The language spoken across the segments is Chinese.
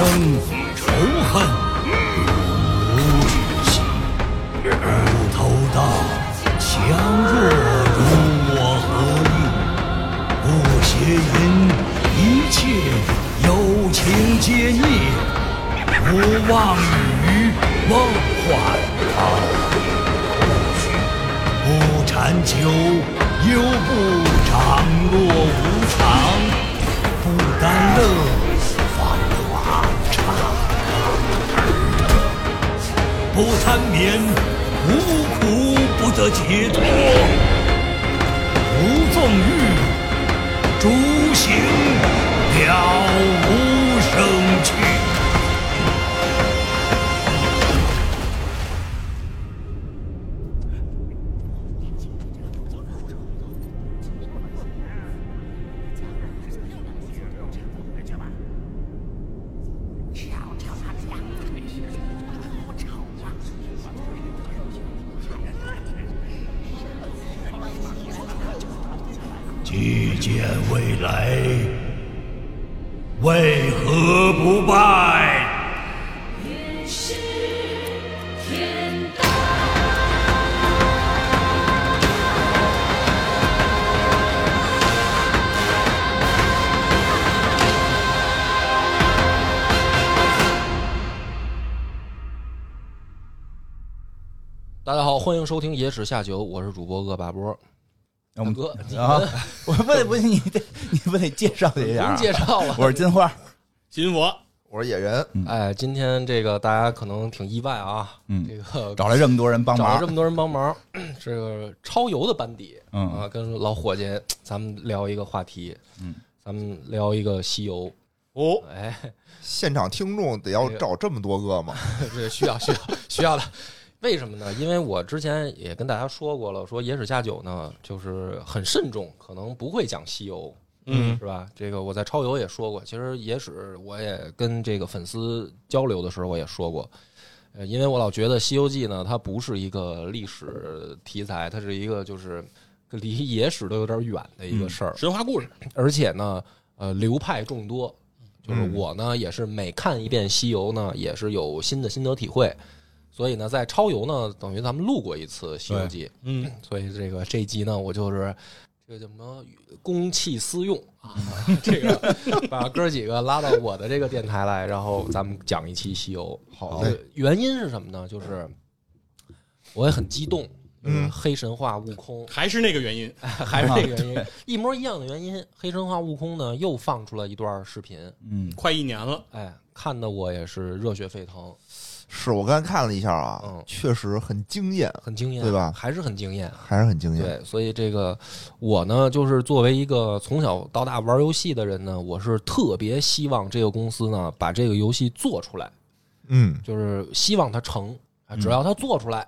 生仇恨如雨细，骨头大，强弱如我何意？不邪淫，一切有情皆孽，不妄语梦幻好不禅酒，又不长落无参眠，无苦不得解脱。无纵欲，诸行了无收听《野史下酒》，我是主播恶霸波。我们哥你啊，我不得不你得你不得介绍一下啊？介绍了。我是金花，金佛，我是野人，哎，今天这个大家可能挺意外啊，嗯这个 找来这么多人帮忙找来这，么多人帮忙，这个超游的班底，嗯啊，跟老伙计 咱们聊一个话题，嗯，咱们聊一个西游，哦，哎，现场听众得要找这么多个吗？这需要需要需要的。为什么呢？因为我之前也跟大家说过了，说野史下酒呢，就是很慎重，可能不会讲西游，嗯是吧？这个我在超游也说过，其实野史我也跟这个粉丝交流的时候我也说过，呃，因为我老觉得《西游记》呢，它不是一个历史题材，它是一个就是离野史都有点远的一个事儿，神话故事，而且呢，呃，流派众多，就是嗯我呢也是每看一遍西游呢，也是有新的心得体会。所以呢，在超游呢，等于咱们录过一次《西游记》，嗯，所以这个这一集呢，我就是这个叫什么公器私用啊，这个把哥几个拉到我的这个电台来，然后咱们讲一期西游。好嘞，原因是什么呢？就是我也很激动，嗯。黑神话悟空。还是那个原因，还是那个原因，一模一样的原因。黑神话悟空呢又放出了一段视频，嗯，快一年了，哎，看的我也是热血沸腾，是我刚才看了一下啊，嗯。确实很惊艳，很惊艳，对吧？还是很惊艳。还是很惊艳。对，所以这个我呢，就是作为一个从小到大玩游戏的人呢，我是特别希望这个公司呢把这个游戏做出来，嗯，就是希望它成，啊只要它做出来，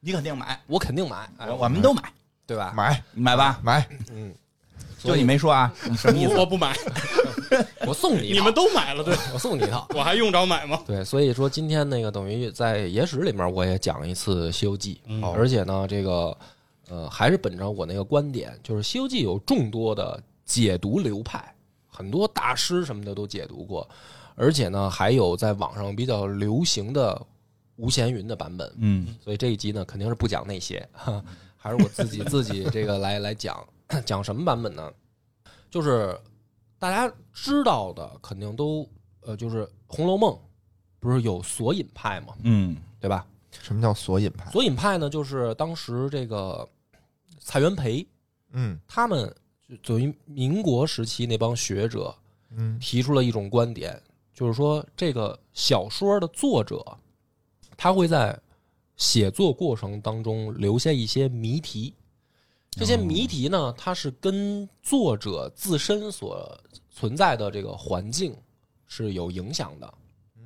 你肯定买，我肯定买，哎我我们都买，对吧？买。买吧，买，嗯，就你没说啊，你什么意思？我不买，我送你，你们都买了，对 我送你一套。我还用着买吗？对，所以说今天那个等于在野史里面我也讲了一次《西游记》，嗯而且呢，这个呃还是本着我那个观点，就是《西游记》有众多的解读流派，很多大师什么的都解读过，而且呢还有在网上比较流行的吴闲云的版本，嗯所以这一集呢肯定是不讲那些，哈，还是我自己自己这个来来讲 讲什么版本呢？就是大家知道的肯定都呃，就是《红楼梦》不是有索引派嘛，嗯对吧？什么叫索引派？索引派呢，就是当时这个蔡元培嗯他们就等于民国时期那帮学者嗯提出了一种观点，就是说这个小说的作者他会在写作过程当中留下一些谜题，这些谜题呢，它是跟作者自身所存在的这个环境是有影响的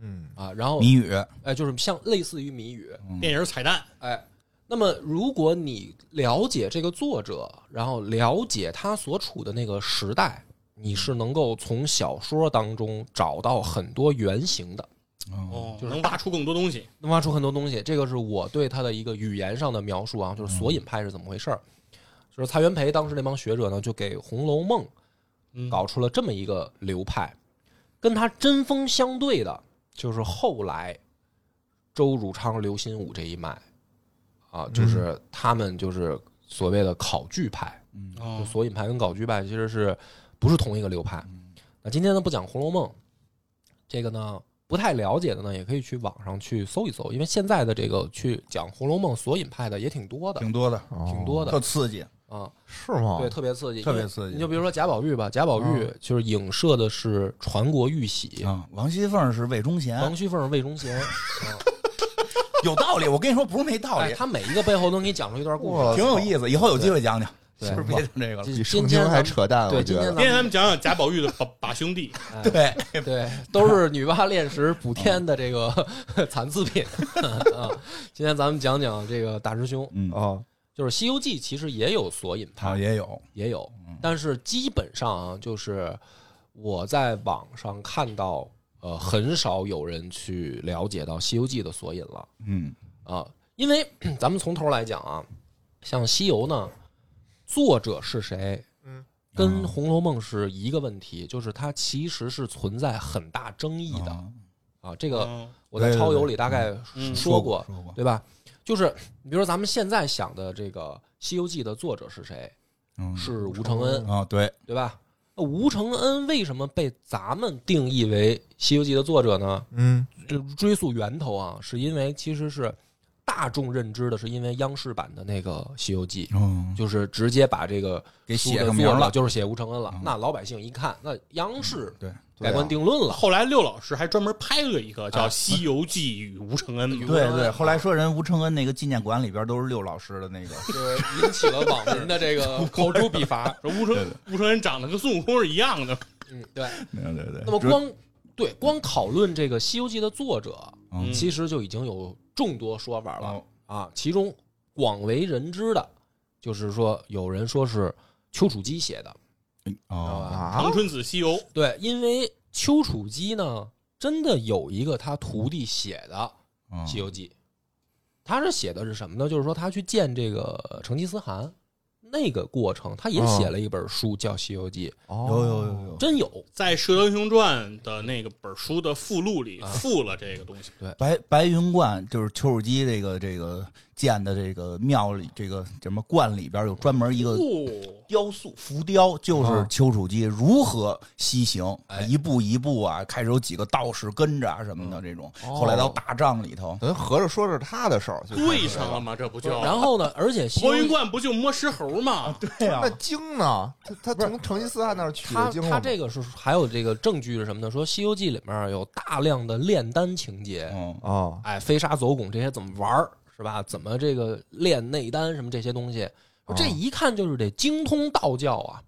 嗯啊。然后，谜语，哎，就是像类似于谜语，电影彩蛋，哎，那么如果你了解这个作者，然后了解他所处的那个时代，你是能够从小说当中找到很多原型的，哦，就是能挖出更多东西，能挖出很多东西。这个是我对他的一个语言上的描述啊，就是索引派是怎么回事儿。就是蔡元培当时那帮学者呢，就给《红楼梦》嗯搞出了这么一个流派。跟他针锋相对的，就是后来周汝昌、刘心武这一脉啊，就是他们就是所谓的考据派，就哦，索引派跟考据派其实是不是同一个流派？那今天呢不讲《红楼梦》，这个呢不太了解的呢，也可以去网上去搜一搜，因为现在的这个去讲《红楼梦》索引派的也挺多的，挺多的，挺多的特刺激。啊。是吗？对，特别刺激，特别刺激你就比如说贾宝玉吧，贾宝玉就是影射的是传国玉玺，啊，王熙凤是魏忠贤王，熙凤是魏忠贤，啊 有道理。我跟你说，不是没道哎，理，他每一个背后都给你讲出一段故事。挺有意思。以后有机会讲讲，是不是别讲这个比圣经还扯淡，对我觉得。今天咱们讲讲贾宝玉的把把兄弟，哎对，对，都是女娲炼石补天的这个 残次品啊。今天咱们讲讲这个大师兄，嗯，啊，就是《西游记》其实也有索引好派，也有，也有，但是基本上啊，就是我在网上看到，呃，很少有人去了解到《西游记》的索引了。嗯啊，因为 咱们从头来讲啊，像《西游》呢，作者是谁？嗯，跟《红楼梦》是一个问题，就是它其实是存在很大争议的啊啊。这个嗯我在超游里大概嗯说过，说过，对吧？就是你比如说咱们现在想的这个《西游记》的作者是谁？嗯是吴承恩，啊，对，对吧？那吴承恩为什么被咱们定义为《西游记》的作者呢？嗯就追溯源头啊，是因为其实是大众认知的，是因为央视版的那个《西游记》，嗯，就是直接把这个给写上名了，就是写吴承恩了嗯。那老百姓一看，那央视对盖棺定论了。后来六老师还专门拍了一个叫啊《西游记与吴承恩》嘛，对对。后来说人吴承恩那个纪念馆里边都是六老师的那个，就是引起了网民的这个 口诛笔伐。说吴承吴承恩长得跟孙悟空是一样的，嗯，对。对对对。那么光对光讨论这个《西游记》的作者，嗯其实就已经有众多说法了哦啊。其中广为人知的，就是说有人说是丘处机写的，哦吧？啊长，春子西游，对，因为丘处机呢，真的有一个他徒弟写的嗯《西游记》，他是写的是什么呢？就是说他去见这个成吉思汗那个过程，他也写了一本书叫《西游记哦有有有有》，，真有。在《射雕英雄传》的那个本书的附录里啊附了这个东西。对白白云观就是丘处机这个这个建的这个庙里这个什么观里边有专门一个哦，雕塑浮雕，就是啊。丘处机如何西行，哎。一步一步啊，开始有几个道士跟着啊什么的这种，哦。后来到大帐里头，咱合着说是他的事儿，就对。上了吗？这不就？然后呢，而且《西游记》白云观不就摸石猴吗？对呀那经呢？他他从成吉思汗那儿取他的经他这个是还有这个证据是什么呢？说《西游记》里面有大量的炼丹情节，嗯。哦，哎，飞沙走拱这些怎么玩儿是吧？怎么这个炼内丹什么这些东西，哦这一看就是得精通道教啊。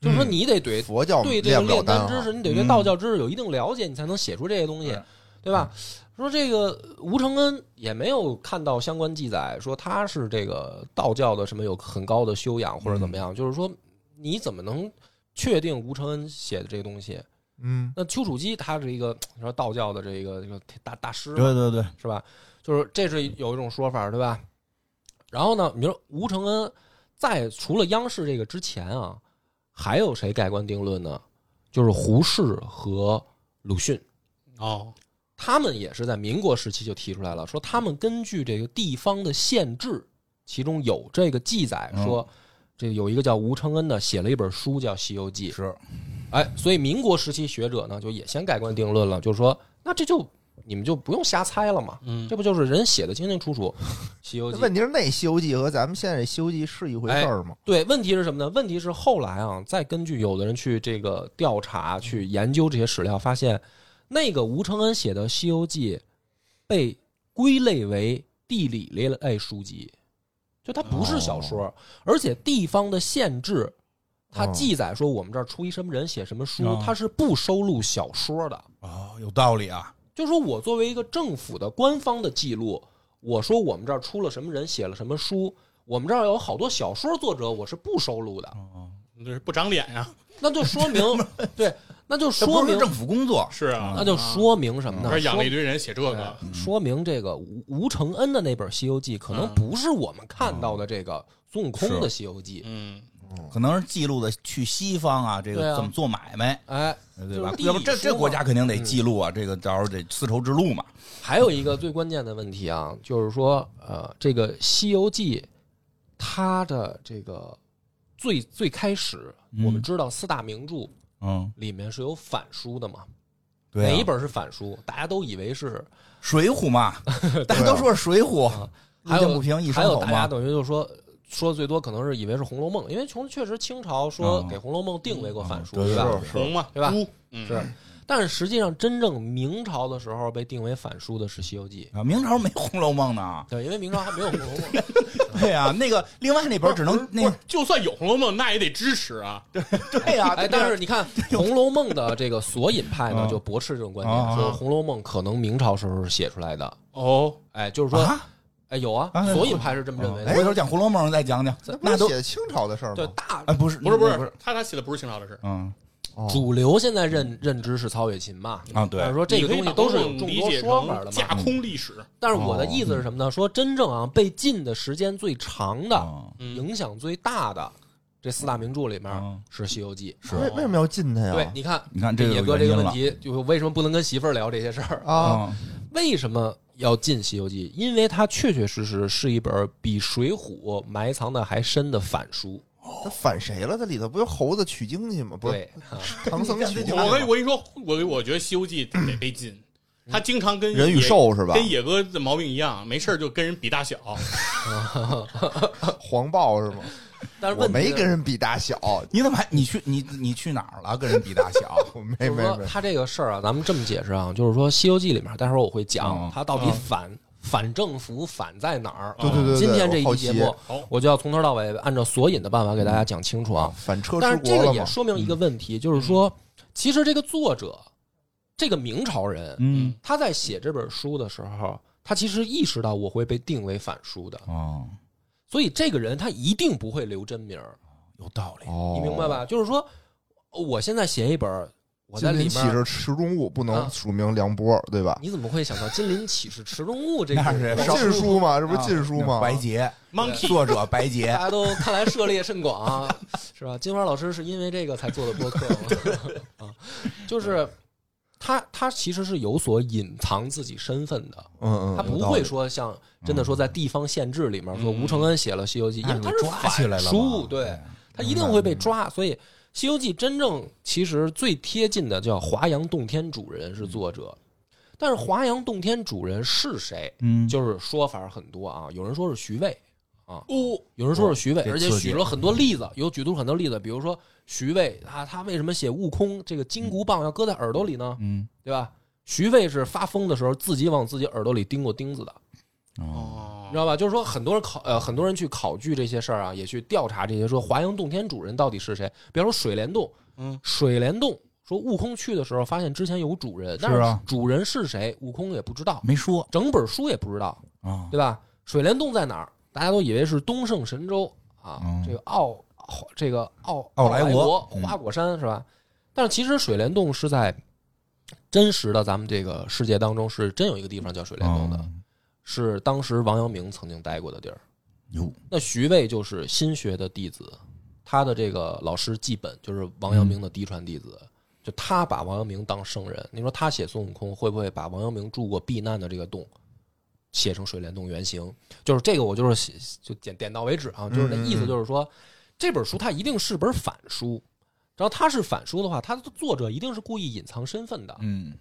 就是说你得对佛教对这个练不了炼丹知识，你得对道教知识有一定了解，你才能写出这些东西，对吧？说这个吴承恩也没有看到相关记载，说他是这个道教的什么有很高的修养或者怎么样，就是说你怎么能确定吴承恩写的这个东西？嗯那丘处机他是一个你说道教的这个这个大大师，对对对，是吧？就是这是有一种说法，对吧？然后呢，你说吴承恩在除了央视这个之前啊，还有谁盖棺定论呢？就是胡适和鲁迅，哦，他们也是在民国时期就提出来了，说他们根据这个地方的县志，其中有这个记载嗯说，这个有一个叫吴承恩的写了一本书叫《西游记》，是哎，所以民国时期学者呢就也先盖棺定论了，就是说，那这就你们就不用瞎猜了嘛，嗯这不就是人写的清清楚楚，《西游记》问题是那《西游记》和咱们现在《西游记》是一回事儿吗？对，问题是什么呢？问题是后来啊，再根据有的人去这个调查、去研究这些史料，发现那个吴承恩写的《西游记》被归类为地理类类书籍，就它不是小说，而且地方的县志，它哦记载说我们这儿出一什么人写什么书哦，它是不收录小说的。哦，有道理啊，就说我作为一个政府的官方的记录，我说我们这儿出了什么人，写了什么书，我们这儿有好多小说作者，我是不收录的，哦，这是不长脸呀！那就说明 对，那就这说明不是政府工作，是啊，那就说明什么呢？这养了一堆人写这个，哎说明这个吴吴承恩的那本《西游记》可能嗯不是我们看到的这个孙悟空的《西游记》，嗯，可能是记录的去西方啊，这个怎么做买卖，哎，对吧？就是要不这这国家肯定得记录啊，这个到时候得丝绸之路嘛。还有一个最关键的问题啊，就是说，呃，这个《西游记》它的这个最最开始，嗯我们知道四大名著嗯，里面是有反书的嘛，对、啊，哪一本是反书？大家都以为是，水浒嘛，大家都说是水浒，还有不平一还声吼嘛。有大家等于就是说。说的最多可能是以为是《红楼梦》，因为从确实清朝说嗯给《红楼梦》定为过反书，嗯对吧？是红嘛，对吧，嗯，是，但是实际上真正明朝的时候被定为反书的是《西游记啊，明朝没《红楼梦》呢》，。对，因为明朝还没有《红楼梦 》。对呀、那个另外那本只能那，就算有《红楼梦》，那也得支持啊。对对呀、哎，但是你看 《红楼梦》的这个索引派呢，嗯就驳斥这种观啊点，说《红楼梦》可能明朝时候是写出来的。哦，哎，就是说，啊，哎，有啊啊，索引派是这么认为的。回头讲《红楼梦》再讲讲，那那都写清朝的事儿吗？对大哎不是不是不是不是，他他写的不是清朝的事。嗯哦主流现在认认知是曹雪芹嘛，啊对但是说这个东西都是有众多说法的嘛架。空历史。但是我的意思是什么呢？说真正啊被禁的时间最长的、影响最大的这四大名著里面嗯是《西游记》。是为为什么要禁他呀？对，你看，你看这个野哥这个问题，就是为什么不能跟媳妇儿聊这些事儿？啊，啊为什么要进《西游记》？因为它确确实实是一本比《水浒》埋藏的还深的反书。他反谁了？这里头不有猴子取经去吗？不是 唐僧取经我跟我跟你说，我我觉得《西游记》得被禁。他经常跟人与兽是吧？跟野哥的毛病一样，没事儿就跟人比大小。黄豹是吗？我但是问题没跟人比大小，你怎么还你去你你去哪儿了？跟人比大小？我没就是没没，他这个事儿啊，咱们这么解释啊，就是说《西游记》里面，待会儿我会讲嗯它到底反反政府反在哪儿。对对对对今天这一节目好，我就要从头到尾按照索引的办法给大家讲清楚啊。反车但是这个也？说明一个问题，就是说，其实这个作者，这个明朝人，嗯他在写这本书的时候，他其实意识到我会被定为反书的，哦，所以这个人他一定不会留真名儿，有道理。哦，你明白？吧？就是说，我现在写一本，我在金里面，鳞岂是池中物，不能啊署名梁波，对吧？你怎么会想到金鳞启示池中物这个？那是禁书嘛，这不是禁书吗？白洁，Monkey 作者白洁大，家都看来涉猎甚广啊，是吧？金花老师是因为这个才做的播客吗？啊，就是他，他其实是有所隐藏自己身份的，嗯嗯，他不会说像真的说在地方县志里面说吴承恩写了《西游记》，因为他是抓起来了反书，对他一定会被抓。所以《西游记》真正其实最贴近的叫华阳洞天主人是作者，但是华阳洞天主人是谁？嗯，就是说法很多啊，有人说是徐渭啊，哦，有人说是徐渭，而且举了很多例子，有举出很多例子，比如说徐渭啊，他为什么写悟空这个金箍棒要搁在耳朵里呢？嗯对吧？徐渭是发疯的时候自己往自己耳朵里钉过钉子的，哦，哦你知道吧？就是说很多人考呃很多人去考据这些事儿啊，也去调查这些，说华阳洞天主人到底是谁？比方说水帘洞，嗯，水帘洞说悟空去的时候发现之前有主人，但是啊主人是谁，悟空也不知道，没说整本书也不知道。啊，对吧？水帘洞在哪儿？大家都以为是东胜神州啊，嗯这个奥奥这个奥奥莱莱国嗯花果山是吧？但是其实水帘洞是在真实的咱们这个世界当中是真有一个地方叫水帘洞的，哦是当时王阳明曾经待过的地儿。有那徐渭就是心学的弟子，他的这个老师季本就是王阳明的嫡传弟子，就他把王阳明当圣人。你说他写孙悟空会不会把王阳明住过避难的这个洞写成水帘洞原型？就是这个，我就是写就点点到为止啊，就是那意思，就是说这本书它一定是本反书。然后它是反书的话，它的作者一定是故意隐藏身份的，嗯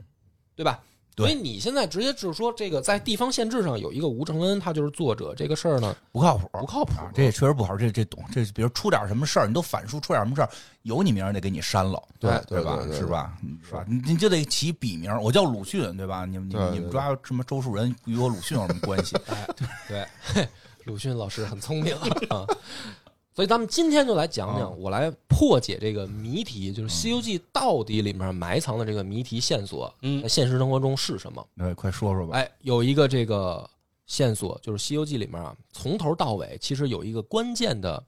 对吧？所以你现在直接就是说，这个在地方县志上有一个吴承恩，他就是作者，这个事儿呢不靠谱，不靠谱啊，这也确实不好。这这懂，这比如出点什么事儿，你都反书，出点什么事儿，有你名儿得给你删了，对对吧？是吧？是吧？你你就得起笔名，我叫鲁迅，对吧？你们你们你们抓什么周树人与我鲁迅有什么关系？对，嘿鲁迅老师很聪明啊。所以咱们今天就来讲讲，我来破解这个谜题，就是《西游记》到底里面埋藏的这个谜题线索，嗯在现实生活中是什么？哎，快说说吧。哎，有一个这个线索，就是《西游记》里面啊，从头到尾其实有一个关键的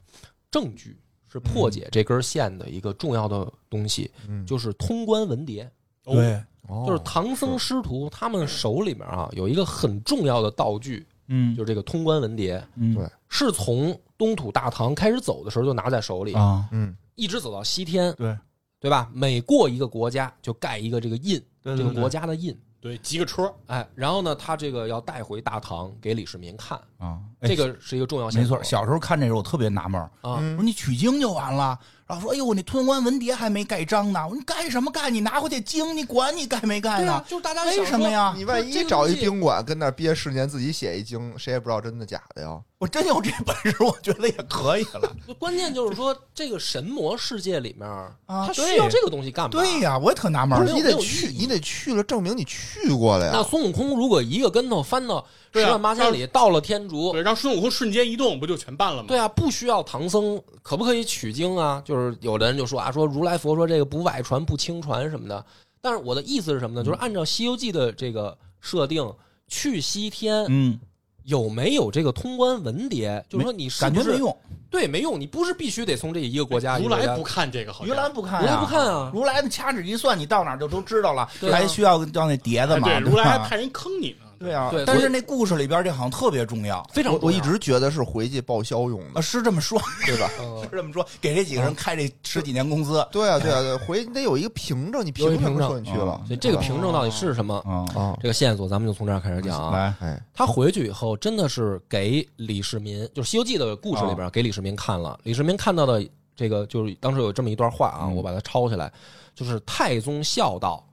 证据，是破解这根线的一个重要的东西，嗯就是通关文牒。哦对，哦就是唐僧师徒他们手里面啊有一个很重要的道具，嗯就是这个通关文牒，嗯对是从东土大唐开始走的时候就拿在手里，啊，嗯一直走到西天，对对吧？每过一个国家就盖一个这个印，对这个国家的印。对，集个戳，哎，然后呢，他这个要带回大唐给李世民看，啊，这个是一个重要线索。没错。小时候看这个我特别纳闷，啊，我说你取经就完了，然后说哎呦，我那通关文牒还没盖章呢，我说你盖什么盖？你拿回去经，你管你盖没盖呢啊？，就是大家为？什么呀？你万这个一找一宾馆跟那儿憋十年，自己写一经，谁也不知道真的假的呀？我真有这本事，我觉得也可以了。关键就是说，这个神魔世界里面，啊他需要这个东西干嘛？对呀，我也特纳闷不是，你得去，你得去了，证明你去过了呀那。孙悟空如果一个跟头翻到十对啊万八千里，到了天竺，对，让孙悟空瞬间移动，不就全办了吗？对啊，不需要唐僧，可不可以取经啊？就是有的人就说啊，说如来佛说这个不外传不轻传什么的。但是我的意思是什么呢？就是按照《西游记》的这个设定，去西天嗯，有没有这个通关文牒？就是说你是是感觉没用。对，没用。你不是必须得从这一个国家，一个国家如来不看这个，好像于兰不看如，来不看啊如来掐指一算，你到哪儿就都知道了，还需要要那碟子哎吗？对，如来还吧派人坑你呢。对啊对，但是那故事里边这好像特别重要非常我我一直觉得是回去报销用啊，的，是这么说，对吧？嗯是这么说，给这几个人开这十几年工资对啊，对啊，对，回你得有一个凭证，你凭凭证说你去了？所以这个凭证到底是什么？啊啊，这个线索咱们就从这儿开始讲啊。来，哎，他回去以后，真的是给李世民，就是《西游记》的故事哦里边给李世民看了。李世民看到的这个，就是当时有这么一段话啊，嗯我把它抄下来，就是太宗孝道，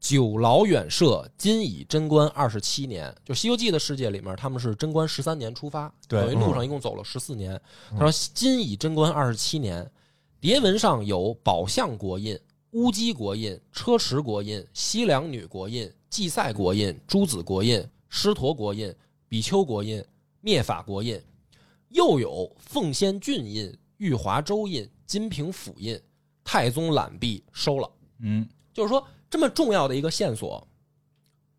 久劳远涉，今已贞观二十七年。就《西游记》的世界里面，他们是贞观十三年出发，等于路上一共走了十四年。他说今已贞观二十七年，牒文上有宝象国印、乌鸡国印、车迟国印、西凉女国印、祭赛国印、朱子国印、狮驼国印、比丘国印、灭法国印，又有奉先郡印、玉华州印、金平府印。太宗揽璧收了，嗯，就是说这么重要的一个线索，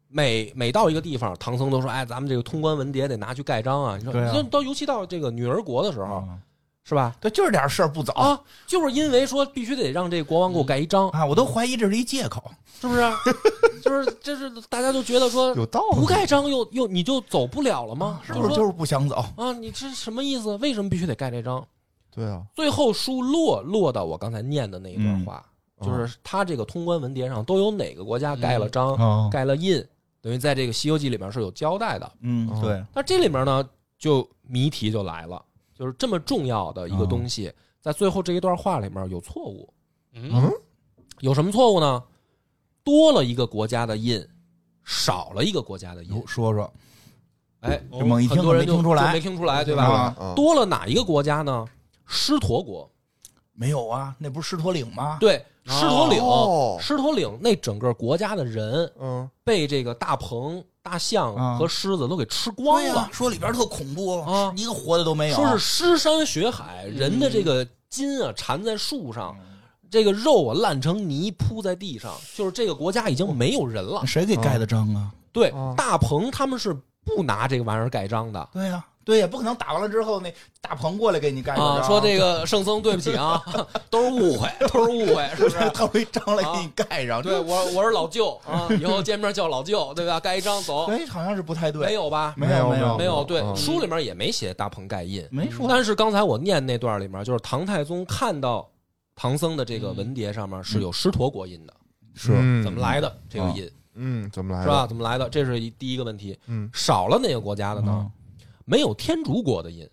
每每到一个地方，唐僧都说：“哎，咱们这个通关文牒得拿去盖章啊！”你说，对啊这到尤其到这个女儿国的时候，啊是吧？对，就是点事儿不走啊，就是因为说必须得让这国王给我盖一章，啊，我都怀疑这是一借口。是不是？就是这是大家就觉得说有道理不盖章又又你就走不了了吗？是不是就是是不想走？啊，你这什么意思？为什么必须得盖这章？对啊，最后书落落到我刚才念的那一段话，嗯就是他这个通关文牒上都有哪个国家盖了章、哦盖了印，等于在这个《西游记》里面是有交代的。嗯，哦对，但这里面呢，就谜题就来了，就是这么重要的一个东西，在最后这一段话里面有错误。嗯，有什么错误呢？多了一个国家的印，少了一个国家的印。说说，哎，这猛一听很多人听出来就没听出来，对吧？多了哪一个国家呢？狮驼国。没有啊？那不是狮驼岭吗？对，狮驼岭，哦狮驼岭那整个国家的人嗯，被这个大鹏、大象啊和狮子都给吃光了对呀，，说里边特恐怖啊一个活的都没有。说是尸山血海，人的这个筋啊缠在树上，嗯这个肉啊烂成泥铺在地上，就是这个国家已经没有人了。谁给盖的章啊？对啊，大鹏他们是不拿这个玩意儿盖章的。对呀，对也，不可能打完了之后那大鹏过来给你盖个啊，说这个圣僧，对不起啊，都是误会，都是误会，是不是？他会章来给你盖上。对我，我是老舅啊，以后见面叫老舅，对吧？盖一张走，哎，好像是不太对。没有吧？没有，没有有，没有，对，嗯书里面也没写大鹏盖印，没说。但是刚才我念那段里面，就是唐太宗看到唐僧的这个文牒上面是有狮驼国印的，是嗯怎么来的这个印嗯，怎么来的是吧？？怎么来的？这是一第一个问题。嗯，少了哪个国家的呢嗯？没有天竺国的印。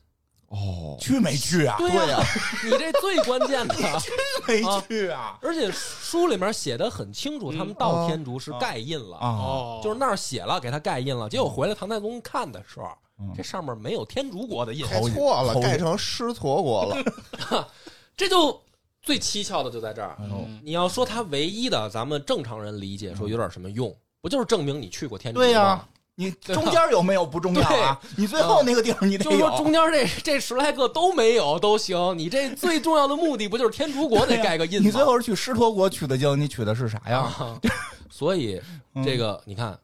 哦，去没去啊？对呀，你这最关键的。没去啊？而且书里面写的很清楚，他们到天竺是盖印了，啊，哦，就是那儿写了给他盖印了。结果回来唐太宗看的时候，嗯这上面没有天竺国的印，盖错了，头盖成狮驼国了。这就最蹊跷的就在这儿。嗯你要说他唯一的，咱们正常人理解说有点什么用，不就是证明你去过天竺吗？对呀，你 中间有没有不重要啊？你最后那个地方你得就是说有。中间这这十来个都没有都行，你这最重要的目的不就是天竺国得盖个印吗？你最后是去狮驼国取的经，你取的是啥呀？啊，所以嗯这个你看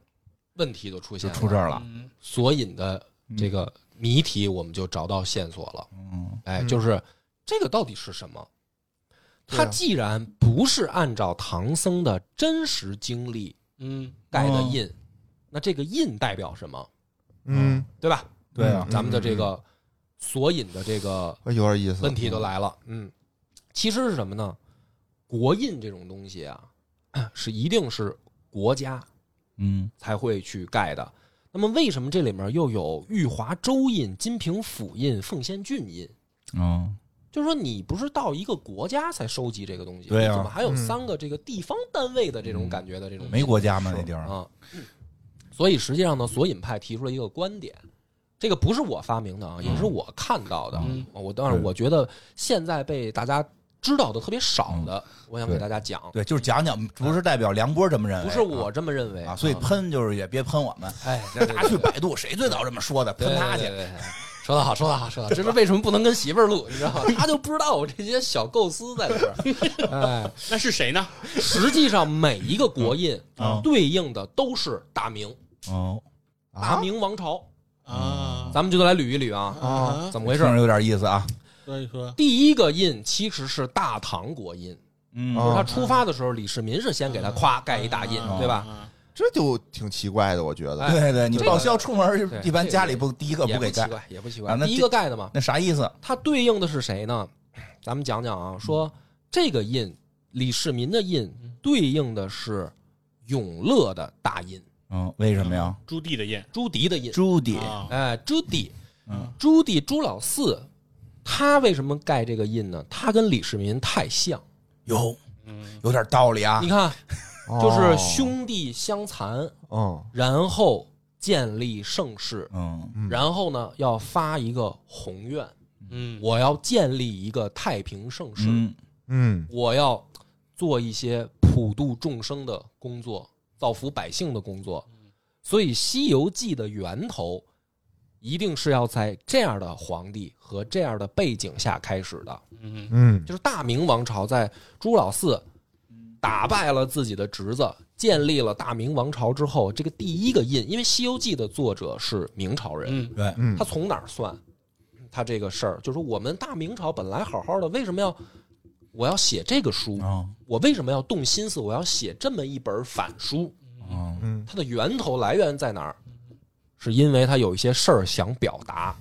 问题就出现了，出这儿了。嗯索引的这个谜题我们就找到线索了。嗯，哎，嗯就是这个到底是什么？对啊它既然不是按照唐僧的真实经历嗯盖的印，那这个印代表什么？嗯，对吧？对啊咱们的这个索引的这个哎有点意思。问题都来了。嗯，其实是什么呢？国印这种东西啊，是一定是国家嗯才会去盖的。那么为什么这里面又有玉华州印、金平府印、奉先郡印？嗯就是说，你不是到一个国家才收集这个东西，对啊怎么还有嗯三个这个地方单位的这种感觉的这种没国家吗？那地儿啊？所以实际上呢，索引派提出了一个观点，这个不是我发明的啊，也是我看到的。嗯。我当然我觉得现在被大家知道的特别少的，我想给大家讲，对，就是讲讲，不是代表梁波这么认为，不是我这么认为啊，所以喷就是也别喷我们，哎，大家去百度，谁最早这么说的，喷他去。对。对对对说得好，说得好，说得好，这是为什么不能跟媳妇儿录？你知道吗？他就不知道我这些小构思在里边儿。哎，那是谁呢？实际上每一个国印嗯对应的都是大明，哦，大明王朝。啊，咱们就来捋一捋啊，啊，怎么回事？有点意思啊。所以说，第一个印其实是大唐国印，嗯就是哦他出发的时候，李世民是先给他咵盖一大印，对吧？啊？这就挺奇怪的，我觉得。哎对对，你这个报销出门对一般家里不第一个不给盖，也不奇怪，也不奇怪啊。那第一个盖的嘛，那啥意思？它对应的是谁呢？咱们讲讲啊，说这个印，李世民的印对应的是永乐的大印，嗯，为什么呀？朱棣的印，朱棣的印。朱棣，啊哎，朱棣，嗯朱棣朱老四，他为什么盖这个印呢？他跟李世民太像。有嗯有点道理啊你。看，哦就是兄弟相残，嗯。然后建立盛世，嗯。嗯。然后呢要发一个宏愿，嗯，我要建立一个太平盛世，嗯。嗯。我要做一些普度众生的工作，造福百姓的工作。所以《西游记》的源头一定是要在这样的皇帝和这样的背景下开始的。嗯。嗯。就是大明王朝在朱老四打败了自己的侄子，建立了大明王朝之后，这个第一个印，因为《西游记》的作者是明朝人，嗯对，嗯他从哪儿算？他这个事儿就是说我们大明朝本来好好的，为什么要我要写这个书？啊我为什么要动心思？我要写这么一本反书？啊嗯它的源头来源在哪儿？是因为他有一些事儿想表达，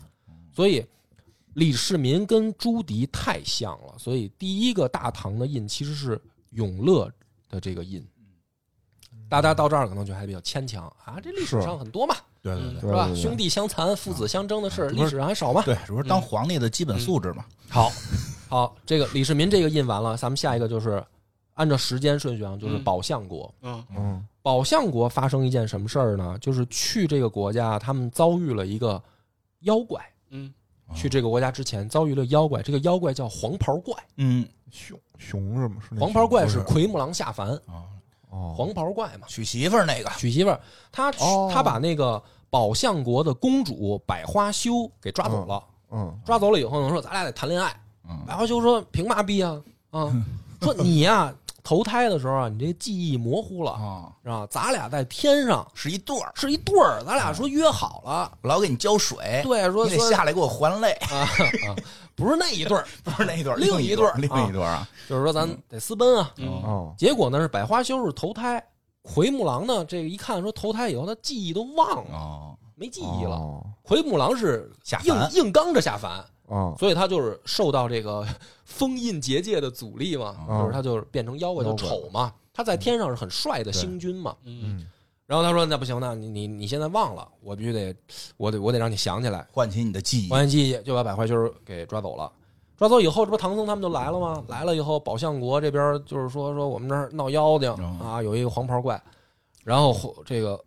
所以李世民跟朱棣太像了，所以第一个大唐的印其实是永乐的这个印。大家到这儿可能觉得还比较牵强啊，这历史上很多嘛，对对对对是吧？兄弟相残、父子相争的事儿，历史上还少吗？对，这不是当皇帝的基本素质嘛？好，好，这个李世民这个印完了，咱们下一个就是按照时间顺序啊，就是嗯宝相国。嗯嗯宝相国发生一件什么事儿呢？就是去这个国家，他们遭遇了一个妖怪。嗯去这个国家之前遭遇了妖怪，这个妖怪叫黄袍怪。嗯熊熊是吗？是黄袍怪是是奎木狼下凡，啊，哦黄袍怪嘛，娶媳妇儿那个，娶媳妇儿。他哦他把那个宝象国的公主百花羞给抓走了。嗯抓走了以后呢，说咱俩得谈恋爱。嗯百花羞说凭嘛逼啊啊？说你呀、投胎的时候啊，你这记忆模糊了，啊，是吧？咱俩在天上是一对儿，是一对儿，咱俩说约好了，我老给你浇水，对，说你得说下来给我还泪，啊啊，不是那一对儿，不是那一对儿，另一对儿另一对儿啊，就是说咱得私奔啊。结果呢是百花羞是投胎，奎木狼呢这个一看说投胎以后他记忆都忘了，哦，没记忆了。哦。奎木狼是硬下凡。硬刚着下凡，哦所以他就是受到这个 封印结界的阻力嘛，哦就是他就是变成妖怪就妖怪。丑嘛。他在天上是很帅的星君嘛，嗯。嗯然后他说那不行，那你你你现在忘了，我必须得我得我得让你想起来，唤起你的记忆，唤起记忆，就把百花羞给抓走了。抓走以后，这不唐僧他们就来了吗？来了以后，宝象国这边就是说说我们这儿闹妖精嗯啊，有一个黄袍怪，然后这个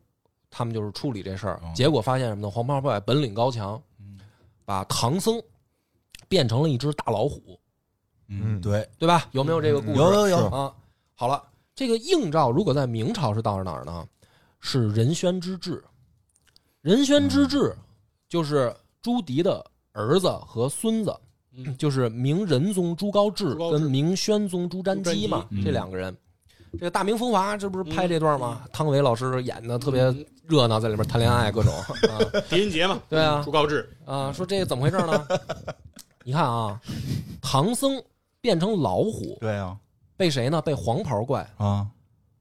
他们就是处理这事儿，嗯结果发现什么呢？黄袍怪本领高强，把唐僧变成了一只大老虎，嗯，对，对吧？有没有这个故事？有有有，啊，好了，这个映照如果在明朝是到哪儿呢？是仁宣之治。仁宣之治就是朱棣的儿子和孙子，嗯 就是明仁宗朱高炽跟明宣宗朱瞻基嘛，这两个人。这个《大明风华》这不是拍这段吗？汤唯老师演的特别嗯热闹，在里面谈恋爱各种啊，狄仁杰嘛，对啊朱高炽，啊，说这个怎么回事呢？你看啊，唐僧变成老虎，对啊，被谁呢？被黄袍怪。啊，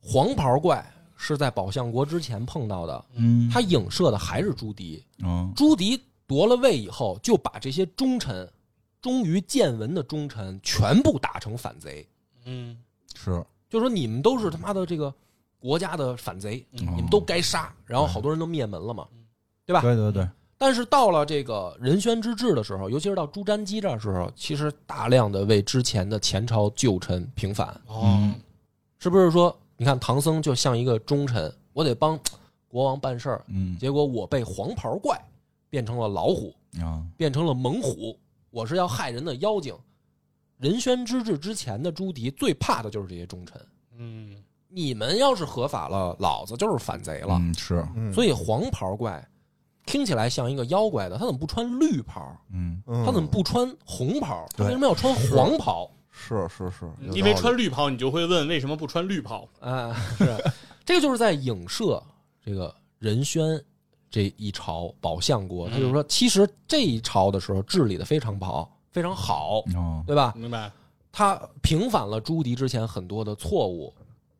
黄袍怪是在宝象国之前碰到的，嗯，他影射的还是朱棣。嗯朱棣夺了位以后，就把这些忠臣，忠于建文的忠臣全部打成反贼，嗯是就说你们都是他妈的这个国家的反贼，嗯你们都该杀。然后好多人都灭门了嘛，对吧？对对对，但是到了这个仁宣之治的时候，尤其是到朱瞻基这时候，其实大量的为之前的前朝旧臣平反，哦。是不是说，你看唐僧就像一个忠臣，我得帮国王办事儿，嗯。结果我被黄袍怪变成了老虎，啊。变成了猛虎，我是要害人的妖精。仁宣之治之前的朱棣最怕的就是这些忠臣，嗯。你们要是合法了，老子就是反贼了。嗯是。嗯所以黄袍怪听起来像一个妖怪的，他怎么不穿绿袍？嗯嗯他怎么不穿红袍？他为什么要穿黄袍？是是是，因为穿绿袍，你就会问为什么不穿绿袍？啊，是 这个就是在影射这个仁宣这一朝宝相国。他就是说，其实这一朝的时候治理的非常不好，非常好，哦对吧？明白？他平反了朱棣之前很多的错误，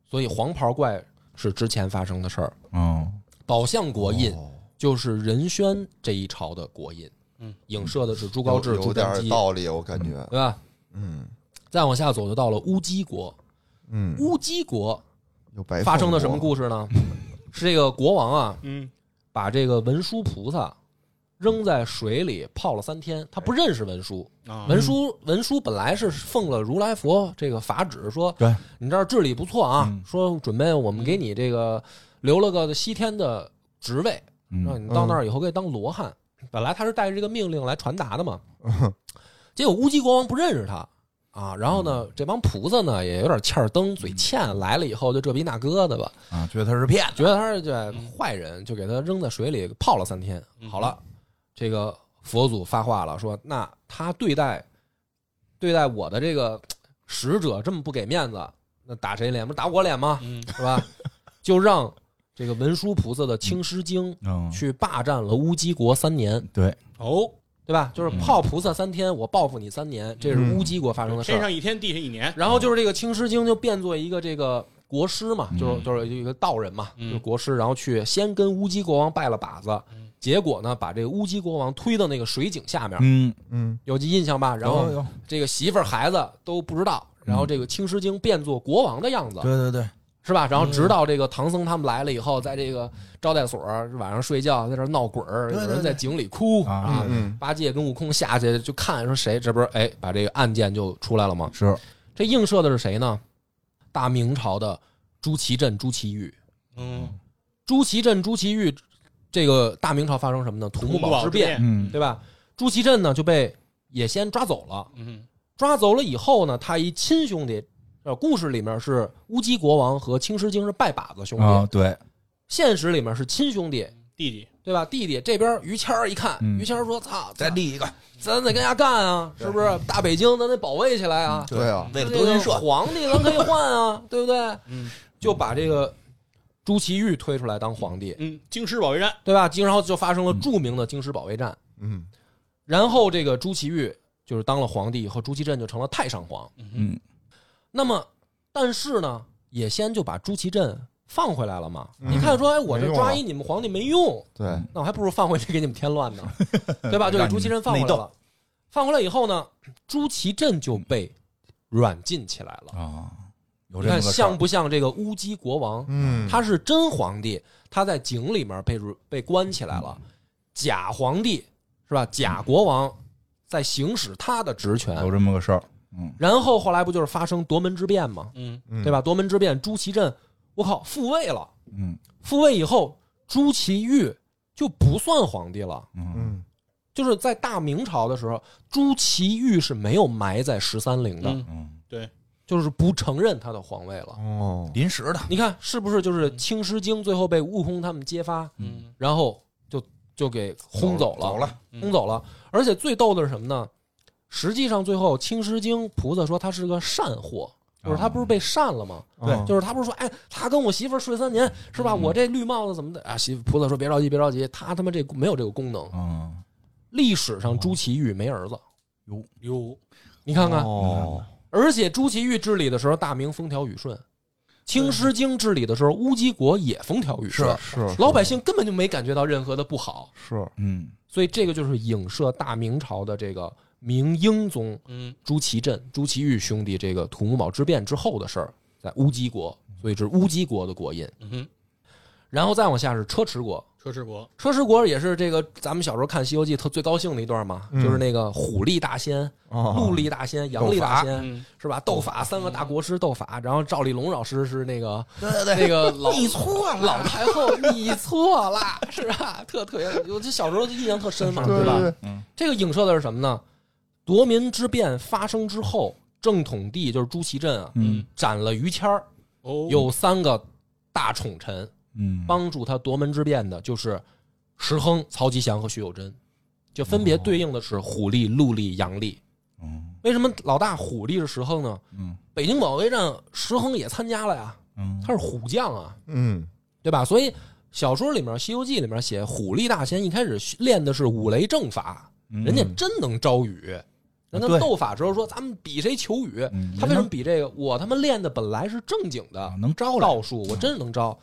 所以黄袍怪是之前发生的事儿。嗯宝相国印哦就是仁宣这一朝的国印，嗯，影射的是朱高炽、有有点朱瞻基，道理，我感觉，对吧？嗯。再往下走就到了乌鸡国，嗯，乌鸡国有白发生的什么事？故事呢？是这个国王啊，嗯。把这个文殊菩萨扔在水里泡了三天，他不认识文殊。啊，文殊文殊本来是奉了如来佛这个法旨，说对。你这儿治理不错啊，嗯。说准备我们给你这个留了个西天的职位，让嗯你到那儿以后可以当罗汉。本来他是带着这个命令来传达的嘛，结果乌鸡国王不认识他啊，然后呢，这帮菩萨呢也有点欠儿蹬，嘴欠，来了以后就这逼那哥的吧，啊觉得他是骗子觉得他是这坏人，就给他扔在水里泡了三天。好了，这个佛祖发话了，说那他对待对待我的这个使者这么不给面子，那打谁脸？不是打我脸吗？嗯是吧？就让这个文殊菩萨的青狮经嗯去霸占了乌鸡国三年，对。哦，对吧？就是泡菩萨三天，我报复你三年，这是乌鸡国发生的事儿。天上一天，地下一年。然后就是这个青狮经就变作一个这个国师嘛，嗯就是就是一个道人嘛，嗯。就是国师，然后去先跟乌鸡国王拜了把子，结果呢把这个乌鸡国王推到那个水井下面，嗯嗯。有记印象吧？然后这个媳妇儿孩子都不知道，然后这个青狮经变作国王的样子，对对对是吧？然后直到这个唐僧他们来了以后，在这个招待所晚上睡觉，在这闹鬼有人在井里哭啊啊。嗯八戒跟悟空下去就看说谁，这不是哎把这个案件就出来了吗？是这映射的是谁呢？大明朝的朱祁镇、朱祁钰。嗯，朱祁镇、朱祁钰，这个大明朝发生什么呢？土木堡之变，嗯对吧？朱祁镇呢就被也先抓走了。嗯抓走了以后呢，他一亲兄弟，呃，故事里面是乌鸡国王和青狮精是拜把子兄弟，啊对现实里面是亲兄弟，弟弟，对吧？弟弟这边于谦儿一看，嗯于谦儿说：“操，再立一个咱得跟人家干啊，是不是？大北京咱得保卫起来啊！对啊，为了德云社皇帝咱可以换啊，对不对？嗯就把这个朱祁钰推出来当皇帝，嗯，京师保卫战，对吧？然后就发生了著名的京师保卫战。嗯然后这个朱祁钰就是当了皇帝以后，朱祁镇就成了太上皇。嗯那么，但是呢，也先就把朱祁镇放回来了嘛。嗯你看说，哎，我这抓一你们皇帝没用，对，那我还不如放回去给你们添乱呢，对吧？就给朱祁镇放回来了。放回来以后呢，朱祁镇就被软禁起来了。啊，有你看像不像这个乌鸡国王？嗯，他是真皇帝，他在井里面被被关起来了。假皇帝是吧？假国王在行使他的职权。有这么个事儿，嗯然后后来不就是发生夺门之变吗？嗯嗯对吧？夺门之变，朱祁镇，我靠，复位了。嗯复位以后，朱祁钰就不算皇帝了。嗯嗯就是在大明朝的时候，朱祁钰是没有埋在十三陵的，嗯，嗯，对，就是不承认他的皇位了。哦，临时的，你看是不是？就是青狮精最后被悟空他们揭发，嗯然后就就给轰走了，走了，轰走了。而且最逗的是什么呢？实际上最后青狮精菩萨说他是个善货，就是他不是被善了吗？对。就是他不是说，哎，他跟我媳妇儿睡三年是吧？我这绿帽子怎么的？啊？媳妇菩萨说别着急，别着急，他他妈这没有这个功能。嗯。历史上朱祁钰没儿子，有有，你看看，哦，而且朱祁钰治理的时候，大明风调雨顺，青狮精治理的时候，乌鸡国也风调雨顺，是。老百姓根本就没感觉到任何的不好，是。嗯。所以这个就是影射大明朝的这个明英宗嗯。朱祁镇、朱祁钰兄弟这个土木堡之变之后的事儿，在乌鸡国，所以这是乌鸡国的国印。嗯哼，然后再往下是车迟国，车迟国，车迟国也是这个咱们小时候看《西游记》特最高兴的一段嘛，嗯。就是那个虎力大仙、哦。陆力大仙、羊力大仙，嗯。是吧？斗法三个大国师斗法，然后赵丽蓉老师是那个对对对，那个老你错了，老太后，你错了，是吧？特特别，我这小时候印象特深嘛，吧？对对，这个影射的是什么呢？夺民之变发生之后，正统帝就是朱祁镇啊，嗯。斩了于谦儿，哦，有三个大宠臣，嗯。帮助他夺门之变的就是石亨、曹吉祥和徐有贞，就分别对应的是虎力、陆力、杨力。嗯为什么老大虎力是石亨呢？嗯。北京保卫战石亨也参加了呀，嗯。他是虎将啊，嗯。对吧？所以小说里面《西游记》里面写虎力大仙一开始练的是五雷正法，嗯。人家真能招雨。人家对斗法时候说：“咱们比谁求雨。嗯他为什么比这个？我他妈练的本来是正经的啊能招来道术，我真是能招。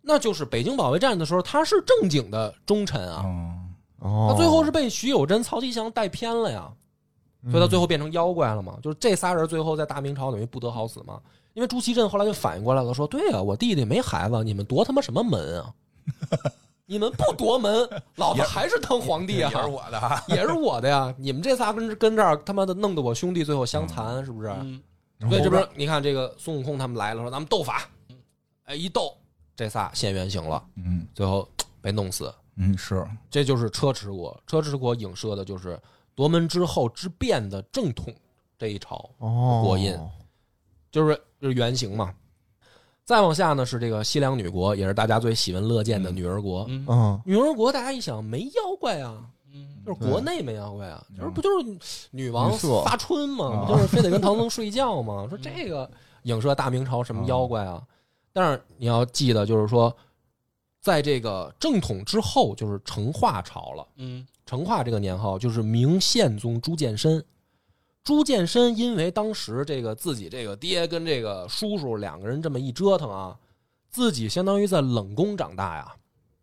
那就是北京保卫战的时候，他是正经的忠臣啊。嗯哦，他最后是被徐有贞、曹吉祥带偏了呀，嗯所以他最后变成妖怪了嘛。就是这仨人最后在大明朝等于不得好死嘛。因为朱祁镇后来就反应过来了，说：“对啊，我弟弟没孩子，你们夺他妈什么门啊？你们不夺门，老子还是当皇帝啊！也是我的哈，也是我的呀！你们这仨跟跟这儿他妈的弄得我兄弟最后相残，是不是？嗯所以这不是你看这个孙悟空他们来了，说咱们斗法，哎，一斗这仨现原形了，嗯最后 被弄死。嗯是这就是车迟国，车迟国影射的就是夺门之后之变的正统这一朝，哦国印就是就是原型嘛。再往下呢是这个西凉女国，也是大家最喜闻乐见的女儿国。嗯嗯女儿国大家一想没妖怪啊，嗯就是国内没妖怪啊，就是不就是女王发春吗？啊不就是非得跟唐僧睡觉吗？说这个影射大明朝什么妖怪啊？但是你要记得，就是说，在这个正统之后，就是成化朝了。嗯成化这个年号就是明宪宗朱见深。朱见深因为当时这个自己这个爹跟这个叔叔两个人这么一折腾啊，自己相当于在冷宫长大呀，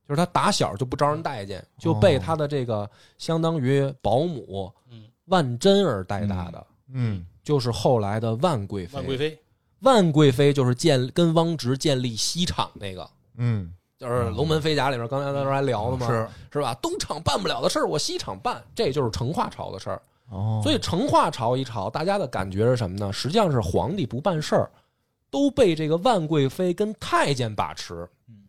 就是他打小就不招人待见，就被他的这个相当于保姆嗯，万贞儿带大的，嗯就是后来的万贵妃。万贵妃，万贵妃就是建跟汪直建立西厂那个，嗯就是《龙门飞甲》里面刚才咱这还聊了吗？是是吧？东厂办不了的事儿，我西厂办，这就是成化朝的事儿。哦，所以成化朝一朝，大家的感觉是什么呢？实际上是皇帝不办事儿，都被这个万贵妃跟太监把持，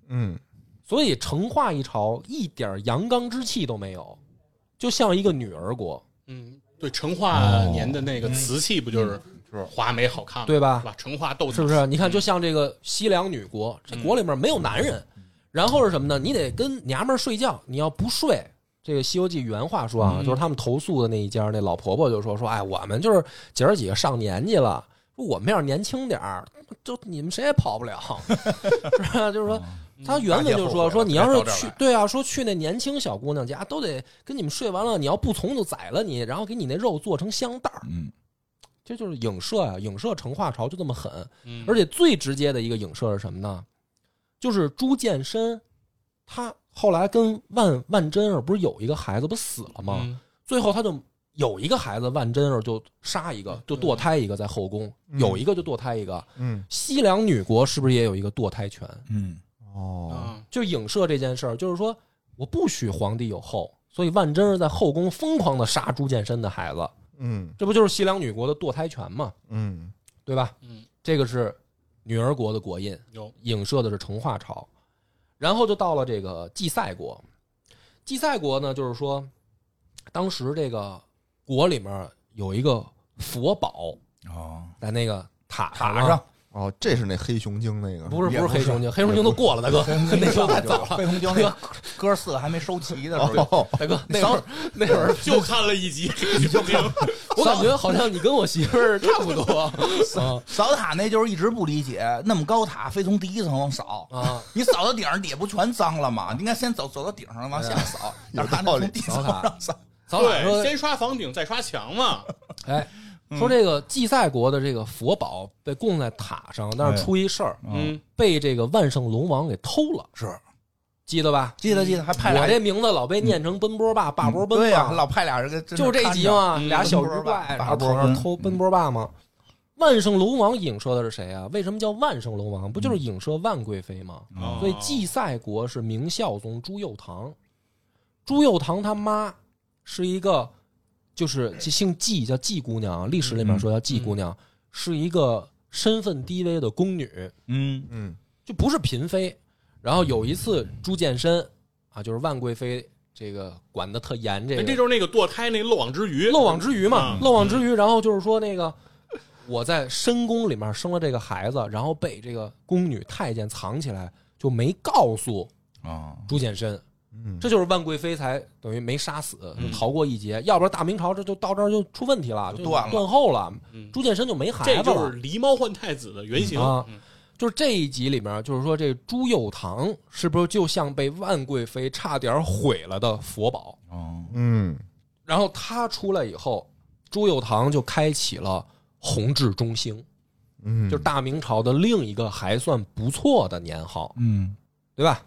嗯所以成化一朝一点阳刚之气都没有，就像一个女儿国，嗯，对，成化年的那个瓷器不就是是华美好看吗？对吧是吧？成化斗是不是？你看，就像这个西凉女国，这国里面没有男人，然后是什么呢？你得跟娘们儿睡觉，你要不睡。这个《西游记》原话说啊，嗯就是他们投诉的那一家那老婆婆就说说，哎，我们就是姐儿几个上年纪了，说我们要是年轻点儿，就你们谁也跑不了，是吧？就是说，他原文就说说你要是去，对啊，说去那年轻小姑娘家，都得跟你们睡完了，你要不从就宰了你，然后给你那肉做成香袋儿，嗯这就是影射啊，影射成化朝就这么狠。嗯，而且最直接的一个影射是什么呢？就是朱见深，他后来跟万万贞儿不是有一个孩子不死了吗？嗯最后他就有一个孩子，万贞儿就杀一个，就堕胎一个在后宫，嗯有一个就堕胎一个。嗯西凉女国是不是也有一个堕胎权？嗯哦啊，就影射这件事儿，就是说我不许皇帝有后，所以万贞儿在后宫疯狂的杀朱见深的孩子，嗯这不就是西凉女国的堕胎权吗？嗯对吧？嗯，这个是女儿国的国印。有影射的是成化朝，然后就到了这个祭赛国。祭赛国呢，就是说，当时这个国里面有一个佛宝哦。在那个塔塔上。哦，这是那黑熊精那个不是不是黑熊精，黑熊精都过了，大哥，那时候太早了，黑熊精那个 哥四个还没收齐的时候，哦大哥，那会儿那会儿就看了一集，你就看我感觉好像你跟我媳妇儿差不多 啊扫塔那就是一直不理解，那么高塔非从第一层往扫，啊！你扫到顶上底下不全脏了吗？你应该先走走到顶上往下扫，有但是他道理那从第一层上扫，早晚对，说，先刷房顶，再刷墙嘛。哎，说这个祭赛国的这个佛宝被供在塔上，但是出一事儿，嗯，被这个万圣龙王给偷了，是记得吧？记得记得，还派俩我这名字老被念成奔波霸、霸波奔对呀，嘛，老派俩人跟就这集嘛，嗯。俩小鱼怪，然后跑那偷奔波霸嘛。万圣龙王影射的是谁啊？为什么叫万圣龙王？不就是影射万贵妃吗？哦。所以祭赛国是明孝宗朱佑樘，朱佑樘他妈是一个，就是姓季，叫季姑娘，历史里面说叫季姑娘，是一个身份低微的宫女，嗯。嗯。就不是嫔妃。然后有一次朱见深啊，就是万贵妃这个管的特严，这个这就是那个堕胎那漏网之鱼，漏网之鱼嘛，嗯漏网之鱼。然后就是说那个我在深宫里面生了这个孩子，然后被这个宫女太监藏起来，就没告诉啊，朱见深。嗯，这就是万贵妃才等于没杀死，就逃过一劫。要不然大明朝这就到这儿就出问题了，就就断了断后了。嗯朱见深就没孩子这就是。狸猫换太子的原型啊嗯就是这一集里面，就是说这朱佑樘是不是就像被万贵妃差点毁了的佛宝？哦，嗯然后他出来以后，朱佑樘就开启了弘治中兴，嗯，就是大明朝的另一个还算不错的年号，嗯对吧？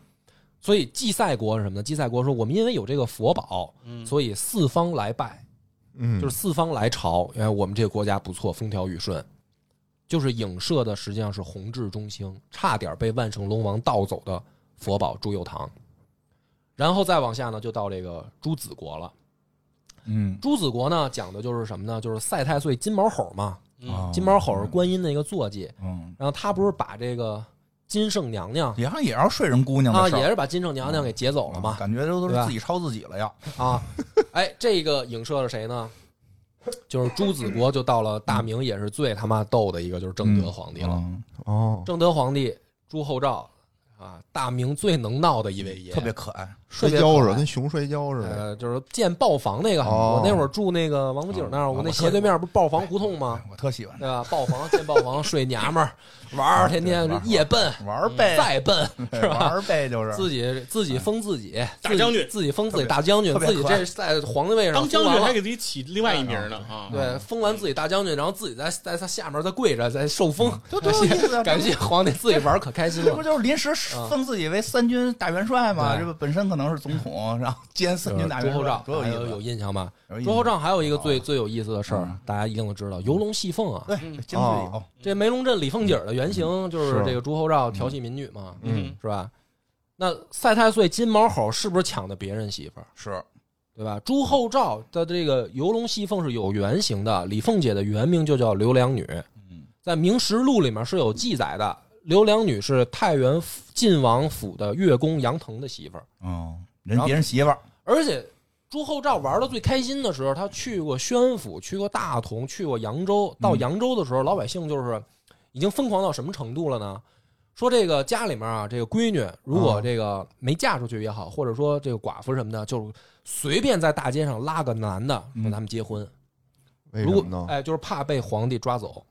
所以祭赛国是什么呢？祭赛国说我们因为有这个佛宝，嗯所以四方来拜，嗯就是四方来朝，因为我们这个国家不错，风调雨顺，就是影射的实际上是弘治中兴，差点被万圣龙王盗走的佛宝朱佑樘。然后再往下呢，就到这个朱子国了。嗯朱子国呢，讲的就是什么呢？就是赛太岁金毛猴嘛。嗯金毛猴是观音的一个坐骑，嗯，然后他不是把这个金圣娘娘也好像也要睡人姑娘啊，也是把金圣娘娘给劫走了嘛。感觉都都是自己抄自己了呀。啊，哎，这个影射了谁呢？就是朱子国就到了大明，也是最他妈逗的一个，就是正德皇帝了。嗯哦，正德皇帝朱厚照啊，大明最能闹的一位爷，特别可爱。摔跤似的，跟熊摔跤似的。呃，就是建豹房那个。哦我那会儿住那个王府井那儿，哦我那斜对面不是豹房胡同吗？我特喜欢对吧？豹房建豹房，睡娘们儿，玩儿，天天夜奔，玩儿呗，再奔，是吧？玩儿呗，就是自己自己封自己，大将军自己封自己大将军，自己这在皇帝位上当将军还给自己起另外一名呢啊！对，封完自己大将军，然后自己在在他下面再跪着，再受封，就多有意思啊！感谢皇帝，自己玩儿可开心了这不。就是临时封自己为三军大元帅吗？这不本身可能是总统，然后兼三军大元帅朱厚照，，多有有有！印象吧？朱厚照还有一个最哦最有意思的事儿嗯，大家一定都知道，游龙戏凤啊。对，这梅龙镇李凤姐儿的原型就是是这个朱厚照调戏民女嘛，嗯，是吧？那赛太岁金毛猴是不是抢的别人媳妇儿？是对吧？朱厚照的这个游龙戏凤是有原型的，李凤姐的原名就叫刘良女，嗯在《明实录》里面是有记载的。刘良女是太原府晋王府的乐工杨腾的媳妇儿，哦，人别人媳妇儿而且朱厚照玩的最开心的时候，他去过宣府，去过大同，去过扬州。到嗯扬州的时候，老百姓就是已经疯狂到什么程度了呢？说这个家里面啊，这个闺女如果这个没嫁出去也好，或者说这个寡妇什么的，就随便在大街上拉个男的嗯跟他们结婚。为如果什么呢？哎，就是怕被皇帝抓走。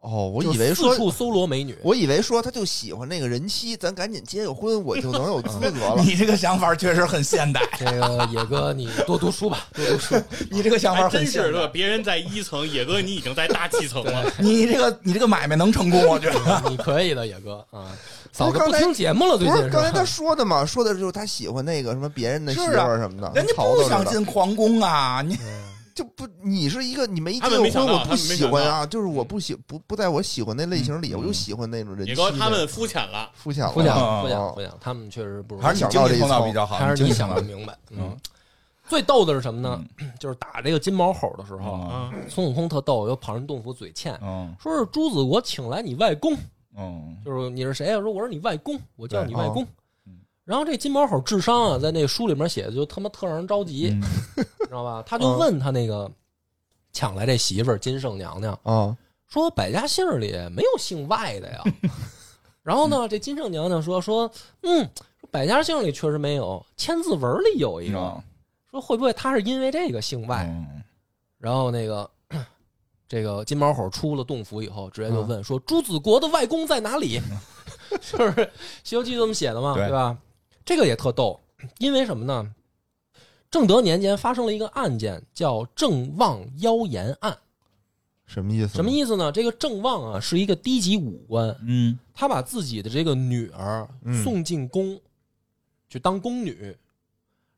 哦，我以为说，四处搜罗美女。我以为说他就喜欢那个人妻，咱赶紧结个婚，我就能有资格了。你这个想法确实很现代，这个野哥，你多读书吧，多读书。你这个想法很现真是的，代。别人在一层，野哥你已经在大气层了。你这个你这个买卖能成功，我觉得。你可以的，野哥啊。嫂子不刚才听节目了，最近不是刚才他？说的嘛？说的就是他喜欢那个什么别人的媳妇儿什么的，人家不想进皇宫啊，你就不，你是一个你没结婚，我不喜欢啊，就是我不喜不不在我喜欢那类型里，我就喜欢那种人妻的。野哥他们肤浅了，肤浅了，不讲哦不讲不讲，他们确实不如还是你想到这一经济头比较好，还是你想的。明白。嗯，最逗的是什么呢？嗯。就是打这个金毛猴的时候，孙悟空特逗，又跑人洞府嘴欠，嗯。说是朱子国请来你外公，嗯。就是你是谁啊？说我是你外公，我叫你外公。然后这金毛猴智商啊，在那书里面写的就他妈特让人着急，嗯 知道吧？他就问他那个抢来这媳妇儿金圣娘娘，啊，说百家姓里没有姓外的呀。然后呢，这金圣娘娘说说，嗯，说百家姓里确实没有，千字文里有一个，嗯说会不会他是因为这个姓外？嗯然后那个 这个金毛猴出了洞府以后，直接就问说：“朱子国的外公在哪里？” 就是《西游记》这么写的嘛，对对吧？这个也特逗，因为什么呢？正德年间发生了一个案件，叫郑望妖言案。什么意思？什么意思呢？这个郑望啊是一个低级武官，嗯他把自己的这个女儿嗯送进宫，去当宫女。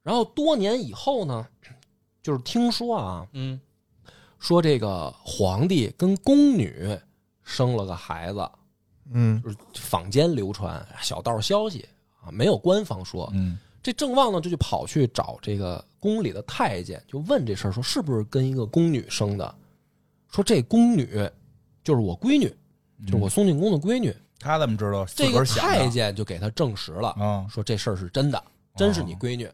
然后多年以后呢，就是听说啊，嗯说这个皇帝跟宫女生了个孩子，嗯就是坊间流传小道消息啊，没有官方说。嗯这郑旺呢，就去跑去找这个宫里的太监，就问这事儿，说是不是跟一个宫女生的？说这宫女就是我闺女，就是我松进宫的闺女。他怎么知道？这个太监就给他证实了，啊，说这事儿是真的，真是你闺女。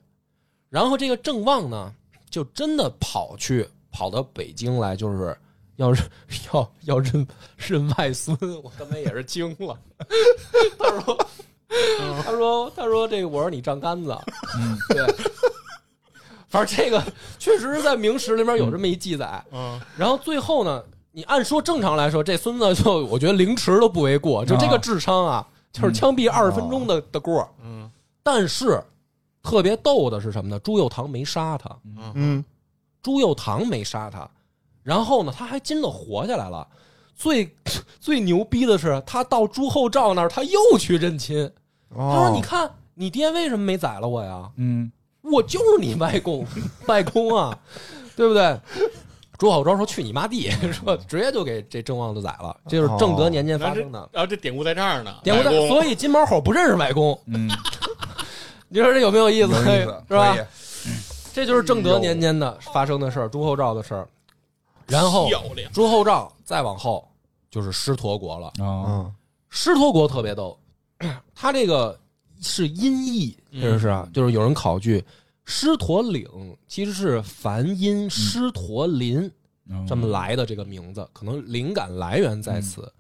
然后这个郑旺呢，就真的跑去跑到北京来，就是要认要要认认外孙。我他妈也是惊了，他说。他说：“他说这个，我说你仗杆子，嗯，对，反正这个确实是在明史里面有这么一记载。嗯然后最后呢，你按说正常来说，这孙子就我觉得凌迟都不为过，就这个智商啊，就是枪毙二十分钟的的过。嗯但是特别逗的是什么呢？朱佑樘没杀他，嗯朱佑樘没杀他，然后呢，他还真的活下来了。最 最牛逼的是，他到朱厚照那儿，他又去认亲。他说：“哦你看，你爹为什么没宰了我呀？嗯我就是你外公，外公啊，对不对？”朱厚照说：“去你妈地！” 说直接就给这郑旺就宰了。这就是正德年间发生的。然后这典故在这儿呢，典故在，所以金毛猴不认识外公，嗯，你说这有没有意思？有意思，是吧？这就是正德年间的发生的事儿，朱厚照的事儿。然后漂亮，朱厚照再往后就是狮驼国了。啊，嗯狮驼国特别逗，它这个是音译，是不是啊，就是有人考据，狮驼岭其实是梵音狮驼林嗯。这么来的这个名字，可能灵感来源在此。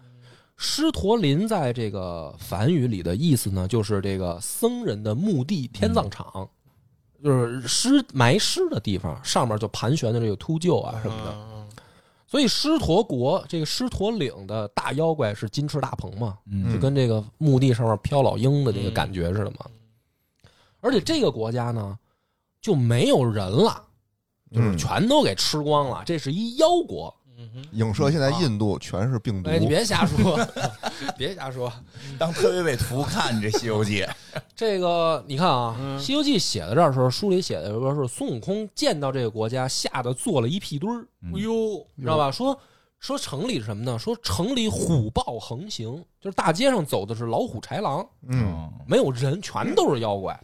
狮驼林在这个梵语里的意思呢，就是这个僧人的墓地、天葬场，就是尸埋尸的地方，上面就盘旋的这个秃鹫啊什么的。嗯所以狮驼国这个狮驼岭的大妖怪是金翅大鹏嘛，嗯就跟这个墓地上面飘老鹰的这个感觉似的嘛。而且这个国家呢，就没有人了，就是嗯全都给吃光了。这是一妖国，影射现在印度全是病毒哎，你别瞎说，别瞎说。当特别为图看这《西游记》，这个你看啊，嗯西游记》写到这儿的时候，书里写的说是孙悟空见到这个国家，吓得坐了一屁墩儿，嗯哎呦，知道吧？说说城里是什么呢？说城里虎豹横行，就是大街上走的是老虎、豺狼，嗯没有人，全都是妖怪。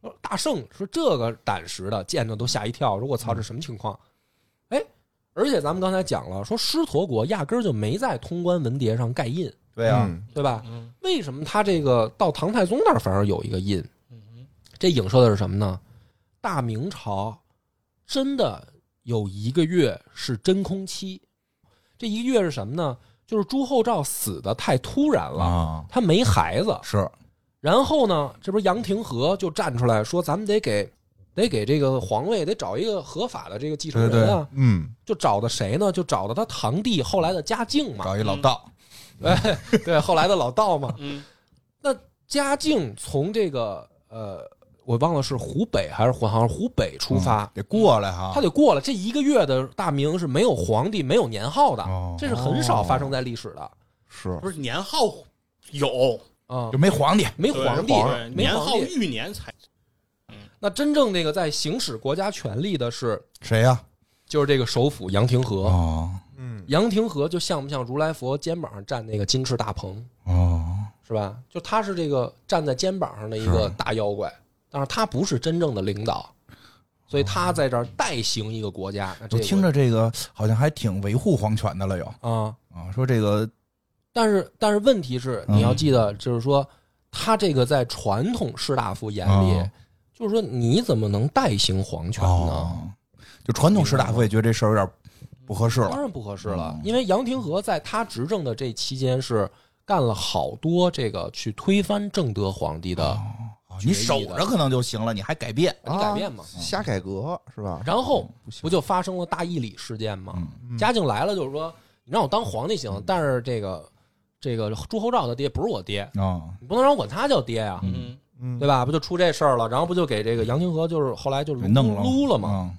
说大圣说这个胆识的，见着都吓一跳，说我操，这什么情况？哎，而且咱们刚才讲了，说狮驼国压根儿就没在通关文牒上盖印，对啊，嗯对吧？嗯为什么他这个到唐太宗那儿反而有一个印？这影射的是什么呢？大明朝真的有一个月是真空期，这一个月是什么呢？就是朱厚照死的太突然了，啊，他没孩子，是然后呢，这不是杨廷和就站出来说，咱们得给得给这个皇位得找一个合法的这个继承人啊，嗯。就找的谁呢？就找的他堂弟后来的嘉靖嘛，找一老道，哎，对，后来的老道嘛。嗯。那嘉靖从这个呃，我忘了是湖北还是湖，好像是湖北出发，得过来哈，他得过来这一个月的大明是没有皇帝、没有年号的，哦。这是很少发生在历史的。是。不是年号有。啊就，没皇帝，没皇帝，年号皇帝。御年才那真正那个在行使国家权力的是，谁呀？就是这个首辅杨廷和。哦嗯杨廷和就像不像如来佛肩膀上站那个金翅大鹏，哦，是吧？就他是这个站在肩膀上的一个大妖怪，但是他不是真正的领导，所以他在这儿代行一个国家。我听着这个好像还挺维护皇权的了，又啊，啊，说这个但是但是问题是，嗯你要记得，就是说他这个在传统士大夫眼里，哦就是说你怎么能代行皇权呢？哦，就传统士大夫也觉得这事儿有点不合适了，当然不合适了，嗯。因为杨廷和在他执政的这期间是干了好多这个去推翻正德皇帝的，哦你守着可能就行了，你还改变，你改变嘛。瞎改革是吧？然后不就发生了大义礼事件吗？嗯。嘉靖来了，就是说你让我当皇帝行，但是这个这个朱厚照他爹不是我爹，啊，你不能让我管他叫爹呀、嗯嗯对吧？不就出这事儿了？然后不就给这个杨廷和就是后来就是给弄了撸了嘛？嘛，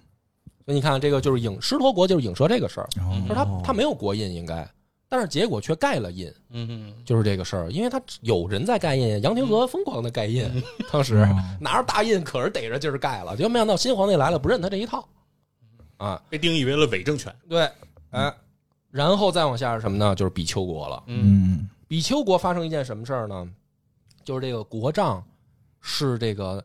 所以你看，这个就是影狮驼国就是影射这个事儿，是他他没有国印应该，但是结果却盖了印，嗯嗯，就是这个事儿，因为他有人在盖印，杨廷和疯狂的盖印，当时哦拿着大印可是逮着劲儿盖了，结果没想到新皇帝来了不认他这一套，啊，被定义为了伪政权。对，哎，然后再往下是什么呢？就是比丘国了。嗯嗯比丘国发生一件什么事儿呢？就是这个国丈是这个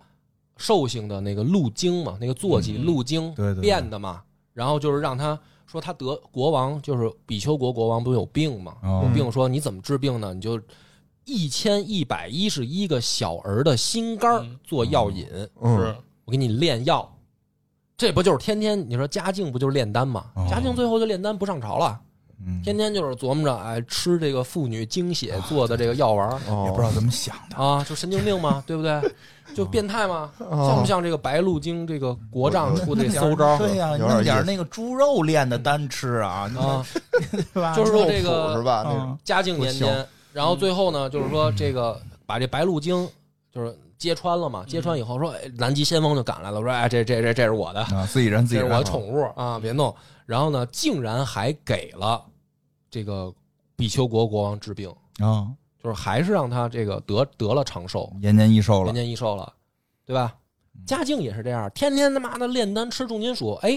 兽性的那个鹿精嘛，那个坐骑嗯路经对对对。变的嘛，然后就是让他说他得国王就是比丘国国王不是有病嘛，哦。有病说你怎么治病呢？你就一千一百一十一个小儿的心肝儿嗯做药引，嗯是，我给你炼药。这不就是天天你说嘉靖不就是炼丹吗哦？嘉靖最后就炼丹不上朝了，嗯，天天就是琢磨着哎吃这个妇女精血做的这个药丸儿也不知道怎么想的。啊，就神经病嘛？对不对？就变态嘛？像不像这个白鹿精这个国丈出的这馊招对呀，弄点那个猪肉炼的丹吃啊，啊？对吧？就是说这个吧？那嗯嘉靖年间，然后最后呢，就是说这个把这白鹿精就是揭穿了嘛，揭穿以后说，哎，南极先锋就赶来了，说，哎，这这这这是我的，啊，自己人自己人这是我的宠物啊，别弄。然后呢，竟然还给了这个比丘国国王治病，啊，就是还是让他这个得得了长寿，延年益寿了延。年益寿了，对吧？嘉靖也是这样，天天他妈的炼丹吃重金属，哎，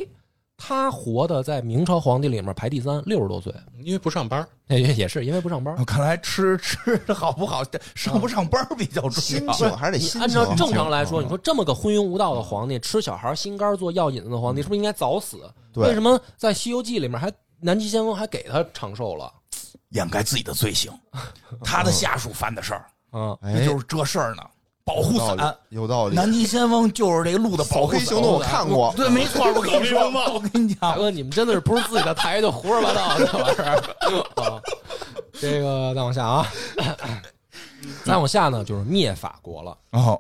他活的在明朝皇帝里面排第三，六十多岁，因为不上班，也 也是因为不上班。哦看来吃吃的好不好，上不上班比较重要。心情还是得心情。按照正常来说，嗯你说这么个昏庸无道的皇帝，吃小孩心肝做药引子的皇帝，是不是应该早死？对为什么在《西游记》里面还南极仙翁还给他长寿了？掩盖自己的罪行，他的下属犯的事儿，啊，哎那就是这事儿呢。保护伞，有道理。南极先锋就是这个路的保护伞。黑行动我看过，对，没错，我跟你说，我跟你讲，大哥，你们真的是不是自己的台就胡说八道这玩意儿 啊？这个再往下啊，再往下呢就是灭法国了。哦，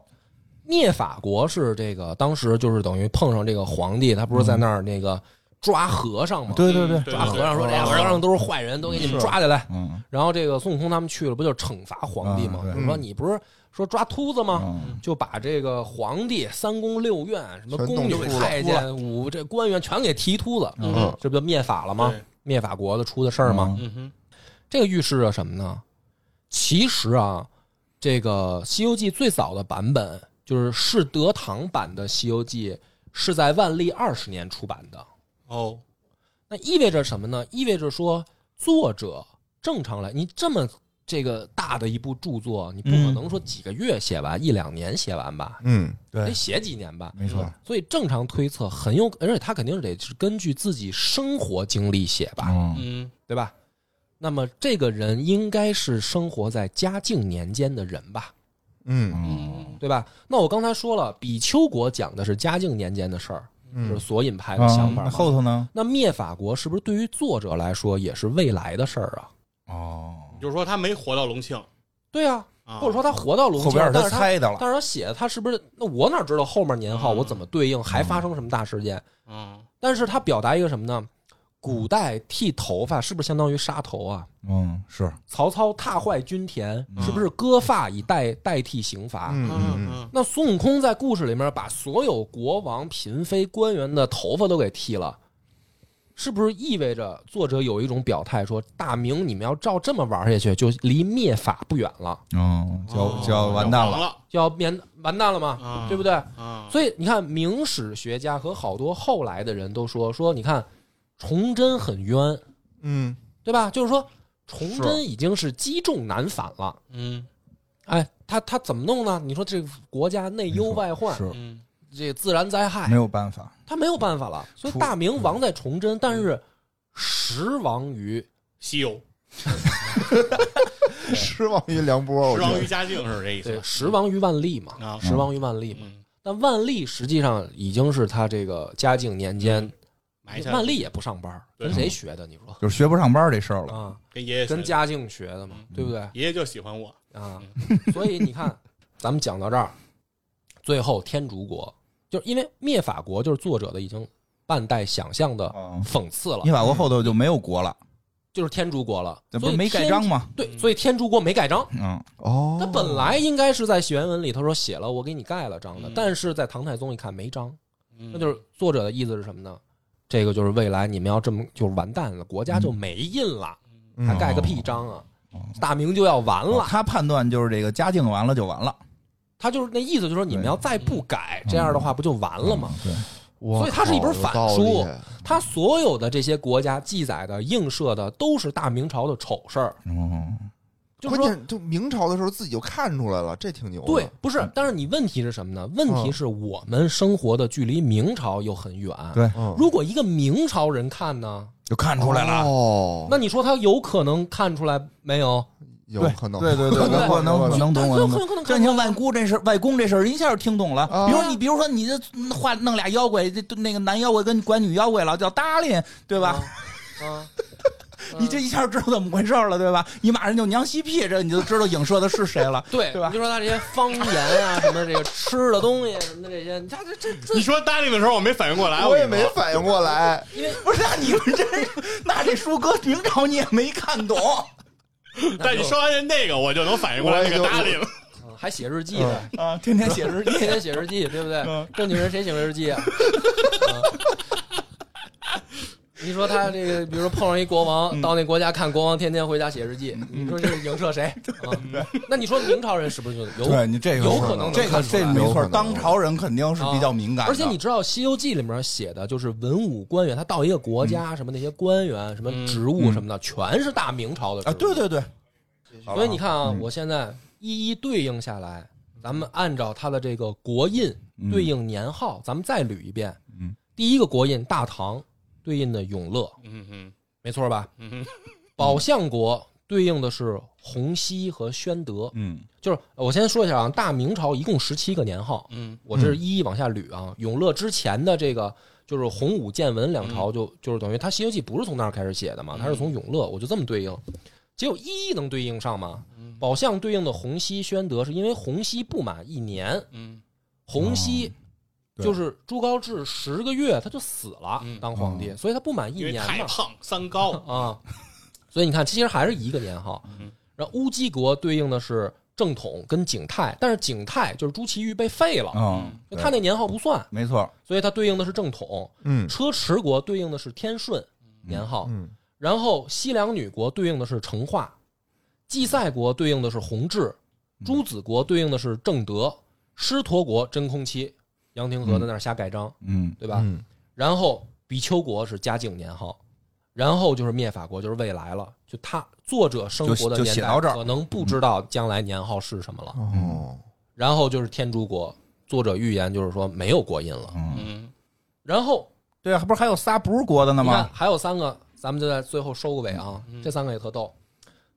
灭法国是这个当时就是等于碰上这个皇帝，他不是在那儿那个抓和尚吗？对对对，对抓和尚说：“对哎，和尚都是坏人，都给你们抓起来。嗯”然后这个孙悟空他们去了，不就惩罚皇帝吗？嗯对就是说你不是说抓秃子吗？嗯就把这个皇帝三宫六院什么宫女太监五这官员全给提秃子，嗯这不就灭法了吗？灭法国的出的事儿吗？嗯哼，这个预示着什么呢？其实啊，这个《西游记》最早的版本就是是德堂版的《西游记》，是在万历二十年出版的。哦，那意味着什么呢？意味着说，作者正常来，你这么这个大的一部著作，你不可能说几个月写完，一两年写完吧？嗯，得，写几年吧。没错，所以正常推测很有，而且他肯定是得是根据自己生活经历写吧，嗯嗯对吧？那么这个人应该是生活在嘉靖年间的人吧，嗯嗯对吧？那我刚才说了，比丘国讲的是嘉靖年间的事儿，就是嗯，索引派的想法那嘛。后头呢？那灭法国是不是对于作者来说也是未来的事儿啊？哦，就是说他没活到隆庆对啊，啊，或者说他活到隆庆，后边是他但是他猜的了。但是他写的他是不是？那我哪知道后面年号嗯我怎么对应，还发生什么大事件？嗯但是他表达一个什么呢？古代剃头发是不是相当于杀头啊？嗯，是，曹操踏坏军田，嗯是不是割发以代代替刑罚？嗯嗯那孙悟空在故事里面把所有国王、嫔妃、官员的头发都给剃了，是不是意味着作者有一种表态说，大明你们要照这么玩下去，就离灭法不远了，嗯，就哦就要完蛋了。了就要面完蛋了嘛，啊对不对？啊，所以你看，明史学家和好多后来的人都说说，你看崇祯很冤，嗯对吧？就是说崇祯已经是积重难返了。嗯哎，他他怎么弄呢？你说这个国家内忧 外患，是嗯这自然灾害没，有办法。他没有办法了。所以大明亡在崇祯，但是时亡于西游失望于梁波，我失觉得望于嘉靖是这意对思时亡于万历嘛，啊时亡于万历嘛。嗯，但万历实际上已经是他这个嘉靖年间，万历也不上班，跟谁学的？你说就是学不上班这事儿了。啊？跟爷爷跟嘉靖学的嘛，对不对？爷爷就喜欢我，啊，所以你看，咱们讲到这儿，最后天竺国就是因为灭法国，就是作者的已经半带想象的嗯讽刺了。灭，法国后头就没有国了，就是天竺国了。所不是没盖章吗？对，所以天竺国没盖章。嗯，哦，他本来应该是在原文里头说写了，我给你盖了章的嗯，但是在唐太宗一看没章，那那就是作者的意思是什么呢？这个就是未来你们要这么就是完蛋了，国家就没印了，嗯。还盖个屁章啊！大明就要完了，哦他判断就是这个嘉靖完了就完了，他就是那意思，就是说你们要再不改，这样的话不就完了吗？对，所以它是一本反书理他所有的这些国家记载的、映射的，都是大明朝的丑事儿，嗯，就是说。关键就明朝的时候自己就看出来了，这挺牛的。对，不是，但是你问题是什么呢？问题是我们生活的距离明朝又很远。对嗯，如果一个明朝人看呢，就看出来了，哦，那你说他有可能看出来没有？对有可能，对对对，可能可能可能懂，但我能懂很有可能。这你像外姑这事，外公这事儿一下就听懂了。啊比如你，比如说你这画弄俩妖怪，这那个男妖怪跟管女妖怪了，叫达林，对吧？啊，你这一下知道怎么回事了，对吧？你马上就娘西屁，这你就知道影射的是谁了。对对吧你就说他这些方言啊，什么这个吃的东西什么的这些，这这这你说答应的时候我没反应过来，我也没反应过来。不是，那你们这，那这书搁明朝你也没看懂。但你说完那个，我就能反应过来那个搭理了。嗯还写日记呢，啊，天天写日记，天天写日记，对不对嗯？正经人谁写日记啊？嗯你说他这个，比如说碰上一国王，到那国家看国王天天回家写日记，你说这是影射谁？啊，那你说明朝人是不是就有？对你这个有可能能这个这没错，当朝人肯定是比较敏感的。而且你知道《西游记》里面写的就是文武官员，他到一个国家，什么那些官员、什么职务什么的，全是大明朝的职啊，对对对，所以你看啊，嗯我现在一一对应下来，咱们按照他的这个国印对应年号，咱们再捋一遍。嗯，第一个国印大唐对应的永乐，嗯哼，没错吧？嗯哼，宝象国对应的是洪熙和宣德。嗯就是我先说一下啊，大明朝一共十七个年号，嗯我这是一一往下捋啊。永乐之前的这个就是洪武建文两朝就，就是等于他《西游记》不是从那儿开始写的嘛，他是从永乐，我就这么对应。只有一一能对应上吗？宝象对应的洪熙、宣德，是因为洪熙不满一年，嗯洪熙对就是朱高炽十个月他就死了嗯当皇帝，所以他不满一因为年嘛太胖三高，啊。所以你看，其实还是一个年号。嗯然后乌鸡国对应的是正统跟景泰，但是景泰就是朱祁钰被废了，嗯，就他那年号不算，没错，所以它对应的是正统。嗯车迟国对应的是天顺年号，嗯然后西凉女国对应的是成化，祭赛国对应的是弘治，朱子国对应的是正德，狮驼国真空期，杨廷和在那儿瞎盖章，嗯对吧？嗯然后比丘国是嘉靖年号，然后就是灭法国，就是未来了。就他作者生活的年代，可能不知道将来年号是什么了。哦，然后就是天竺国，作者预言就是说没有国印了。嗯，嗯然后对啊，不是还有仨不是国的呢吗？还有三个，咱们就在最后收个尾啊。嗯这三个也特逗。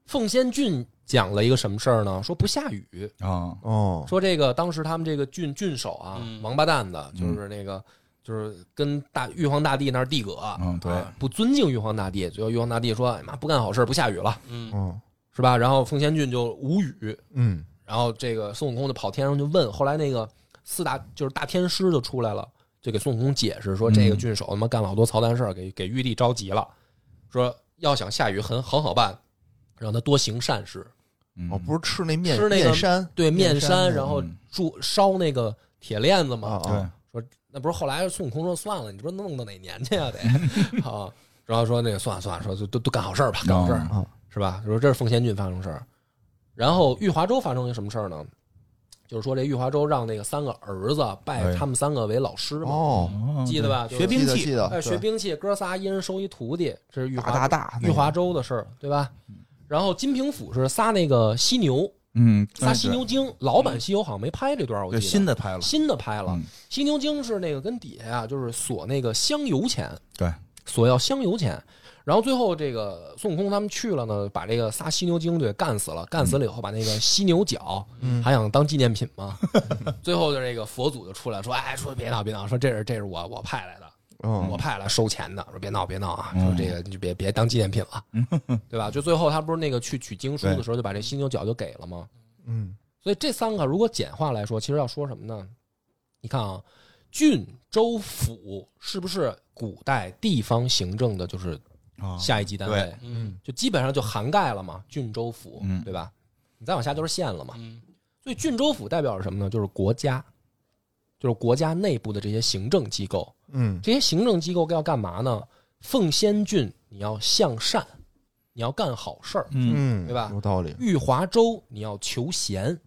奉先郡讲了一个什么事儿呢？说不下雨，啊，哦，说这个当时他们这个郡郡守啊，嗯。王八蛋的，就是那个。就是跟大玉皇大帝那儿递葛，嗯对。啊不尊敬玉皇大帝，最后玉皇大帝说：“哎妈，不干好事，不下雨了，嗯。哦，是吧？”然后奉先郡就无语，嗯。然后这个孙悟空就跑天上就问，后来那个四大就是大天师就出来了，就给孙悟空解释说，这个郡守他妈干了好多操蛋事儿，给给玉帝着急了，说要想下雨很很好办，让他多行善事，嗯。哦，不是吃那面吃那个面山对面面山然后嗯。铸烧那个铁链子嘛，啊对，说那不是后来孙悟空说算了，你说弄到哪年去啊、得？啊，然后说那个算了算了，说就都都干好事儿吧，干好事儿、啊是吧？说这是奉先郡发生事儿，然后玉华州发生一个什么事儿呢？就是说这玉华州让那个三个儿子拜哎。他们三个为老师嘛，哦，哦记得吧？学兵器记得，哎，学兵器，哥仨一人收一徒弟，这是玉华大大玉华州的事儿，对吧？然后金平府是撒那个犀牛，嗯，撒犀牛精，老版西游好像没拍这段，我记得新的拍了，新的拍了嗯。犀牛精是那个跟底下啊，就是索那个香油钱，对，索要香油钱。然后最后这个孙悟空他们去了呢，把这个仨犀牛精给干死了。干死了以后，把那个犀牛角还想当纪念品嘛。最后就这个佛祖就出来说：“哎，说别闹别闹，说这是这是我我派来的，我嗯派来收钱的。说别闹别闹啊，嗯说这个你就别别当纪念品了，对吧？就最后他不是那个去取经书的时候，就把这犀牛角就给了吗？嗯所以这三个如果简化来说，其实要说什么呢？你看啊，郡、州、府是不是古代地方行政的，就是啊下一级单位对？嗯就基本上就涵盖了嘛，郡、州、府，嗯对吧？你再往下就是县了嘛。嗯所以郡、州、府代表着什么呢？就是国家，就是国家内部的这些行政机构。嗯这些行政机构要干嘛呢？奉先郡你要向善，你要干好事儿；嗯嗯，对吧有道理。玉华州你要求贤，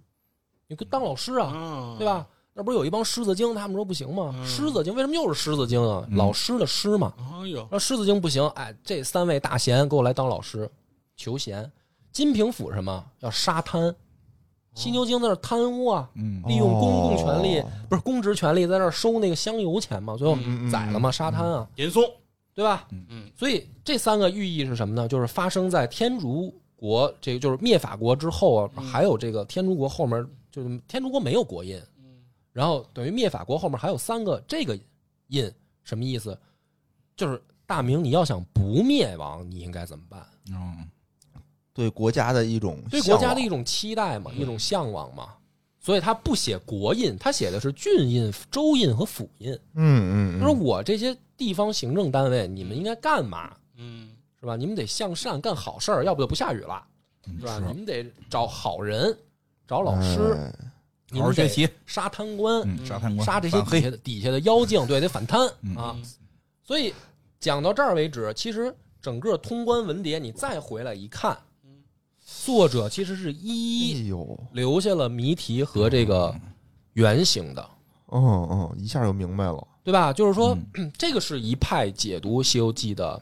你跟当老师啊，啊，对？吧？那不是有一帮狮子精，他们说不行吗？嗯狮子精为什么又是狮子精啊？嗯老师的师嘛。哎呦，那狮子精不行，哎，这三位大贤给我来当老师，求贤。金平府什么要沙滩？犀牛精在那贪污啊，嗯。利用公共权力，哦。不是公职权力，在那收那个香油钱嘛，最后宰了嘛，沙滩啊，严嵩，对吧？嗯。所以这三个寓意是什么呢？就是发生在天竺国，这个就是灭法国之后啊，嗯。还有这个天竺国后面，就是天竺国没有国印，然后等于灭法国后面还有三个这个印，什么意思？就是大明你要想不灭亡，你应该怎么办？嗯对国家的一种对国家的一种期待嘛，一种向往嘛。所以他不写国印，他写的是郡印、州印和府印。嗯嗯，他说我这些地方行政单位，你们应该干嘛？嗯是吧？你们得向善干好事儿，要不就不下雨了，是吧？你们得找好人，找老师，哎你们好好学习，杀贪官，杀这些底下的底下的妖精，对，得反贪嗯啊。所以讲到这儿为止，其实整个通关文牒，你再回来一看，作者其实是一一留下了谜题和这个原型的。嗯嗯，一下就明白了。对吧？就是说，嗯 这个是一派解读《西游记》的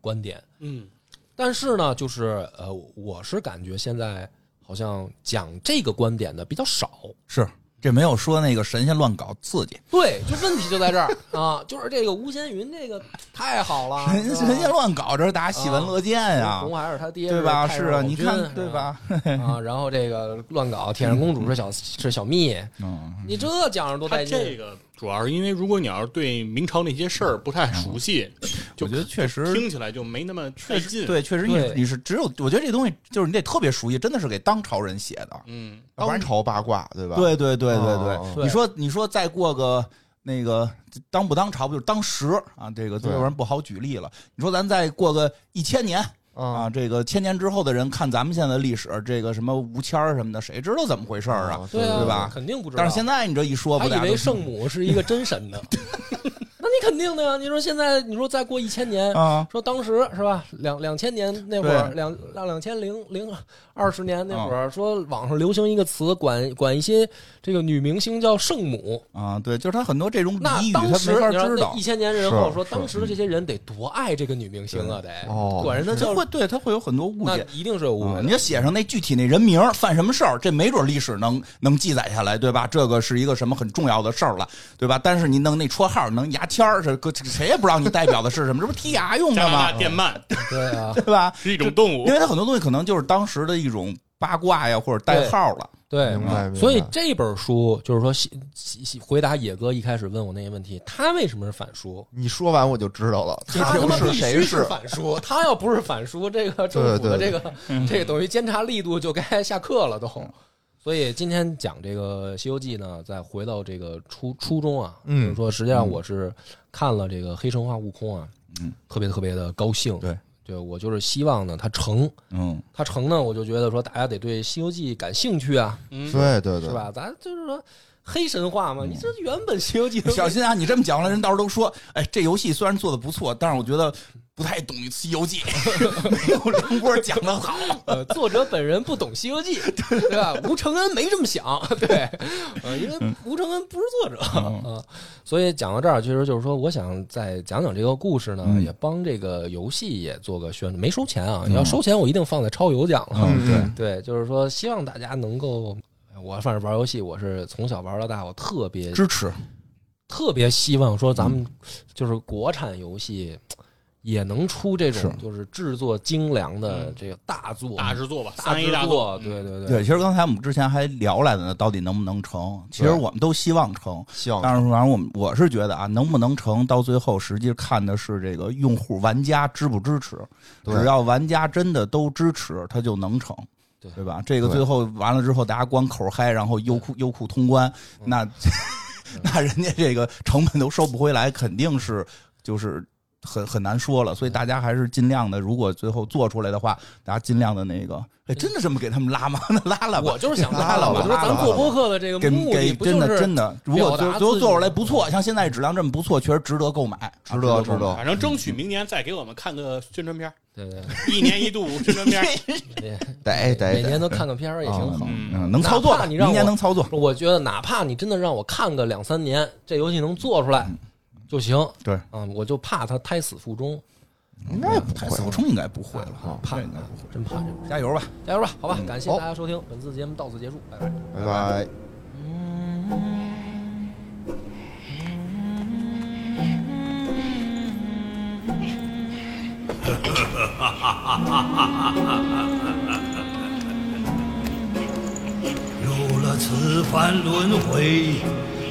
观点。嗯但是呢，就是呃，我是感觉现在好像讲这个观点的比较少。是这没有说那个神仙乱搞刺激，对，就问题就在这儿 啊，就是这个吴先云这个太好了，神神仙乱搞，这是大家喜闻乐见呀红，孩儿他爹对吧？是啊，你看对？吧？啊，然后这个乱搞，铁扇公主是小 是小蜜，嗯，你这讲着多带劲。这个主要是因为，如果你要是对明朝那些事儿不太熟悉，就我觉得确实听起来就没那么带劲。，对，确实你对你是只有，我觉得这东西就是你得特别熟悉，真的是给当朝人写的。嗯当朝八卦对吧？对对对对哦对，你说你说再过个那个当不当朝不就是当时啊？这个对要不然不好举例了。你说咱再过个一千年啊，啊，这个千年之后的人看咱们现在的历史，这个什么吴谦儿什么的，谁知道怎么回事儿啊？对啊，对吧肯定不知道。但是现在你这一说，还以不大家都为圣母是一个真神呢，那 你肯定的呀。你说现在，你说再过一千年，啊，说当时是吧？两两千年那会儿，两两两千零零二十年那会儿，说网上流行一个词，管管一些这个女明星叫圣母。啊，对，就是他很多这种那俚语，他没法知道一。千年人后是说，当时的这些人得多爱这个女明星啊，得哦管人家叫他会对他会有很多误解。一定是有误啊，会。你要写上那具体那人名犯什么事儿，这没准历史能能记载下来，对吧？这个是一个什么很重要的事儿了，对吧？但是你弄那绰号，能牙签儿，这搁谁也不知道你代表的是什么，这不是剔牙用的加大吗？电鳗对啊，对吧？是一种动物因，为它很多东西可能就是当时的一种八卦呀，或者代号了。对，明白。所以这本书就是说，西西西回答野哥一开始问我那些问题，他为什么是反书？你说完我就知道了，他 他妈是必须谁是？反书，他要不是反书，这个政府的这个这个等于监察力度就该下课了都。所以今天讲这个《西游记》呢，再回到这个初初中啊，嗯就是说实际上我是看了这个《黑神话：悟空》啊，嗯，特别特别的高兴。对，对我就是希望呢，它成，嗯，它成呢，我就觉得说大家得对《西游记》感兴趣啊，嗯，对对对，是吧？咱就是说黑神话嘛，你这原本《西游记》小心啊！你这么讲了，人到时候都说，哎，这游戏虽然做的不错，但是我觉得不太懂《西游记》，没有梁波讲的好。呃，作者本人不懂《西游记》，对吧？吴承恩没这么想，对，呃，因为吴承恩不是作者啊、呃所以讲到这儿，其实就是说，我想再讲讲这个故事呢，嗯也帮这个游戏也做个宣传，没收钱啊，你要收钱，我一定放在超游讲了。嗯，对，对，就是说，希望大家能够，我反正玩游戏，我是从小玩到大，我特别支持。特别希望说咱们就是国产游戏也能出这种就是制作精良的嗯。这个大作，大制作吧，大三 A 制作，大作，对对对，其实刚才我们之前还聊来的呢，到底能不能成？其实我们都希望成，希望但是反正我们我是觉得啊，能不能成，到最后实际看的是这个用户玩家支不支持。只要玩家真的都支持，它就能成。对。对吧？这个最后完了之后，大家光口嗨，然后优酷优酷通关，那 那人家这个成本都收不回来，肯定是就是很很难说了。所以大家还是尽量的，如果最后做出来的话，大家尽量的那个，哎，真的这么给他们拉吗？那 拉了吧，我就是想拉 了吧，我觉得咱做播客的这个目的真的真的，如果最最后做出来不错，像现在质量这么不错，确实值得购买，值得啊值得反正争取明年再给我们看个宣传片儿，对对一年一度宣传片 得得得每年都看个片儿也挺好。嗯嗯，能操作吧，明年能操作，我觉得哪怕你真的让我看个两三年，这游戏能做出来就行。对，嗯，我就怕他胎死腹中，应该不会太死冲应该不会了，哈怕这应该不会真怕这个。加油吧。加油吧，好吧，嗯感谢大家收听，本次节目到此结束，拜拜。拜拜。有了此番轮回，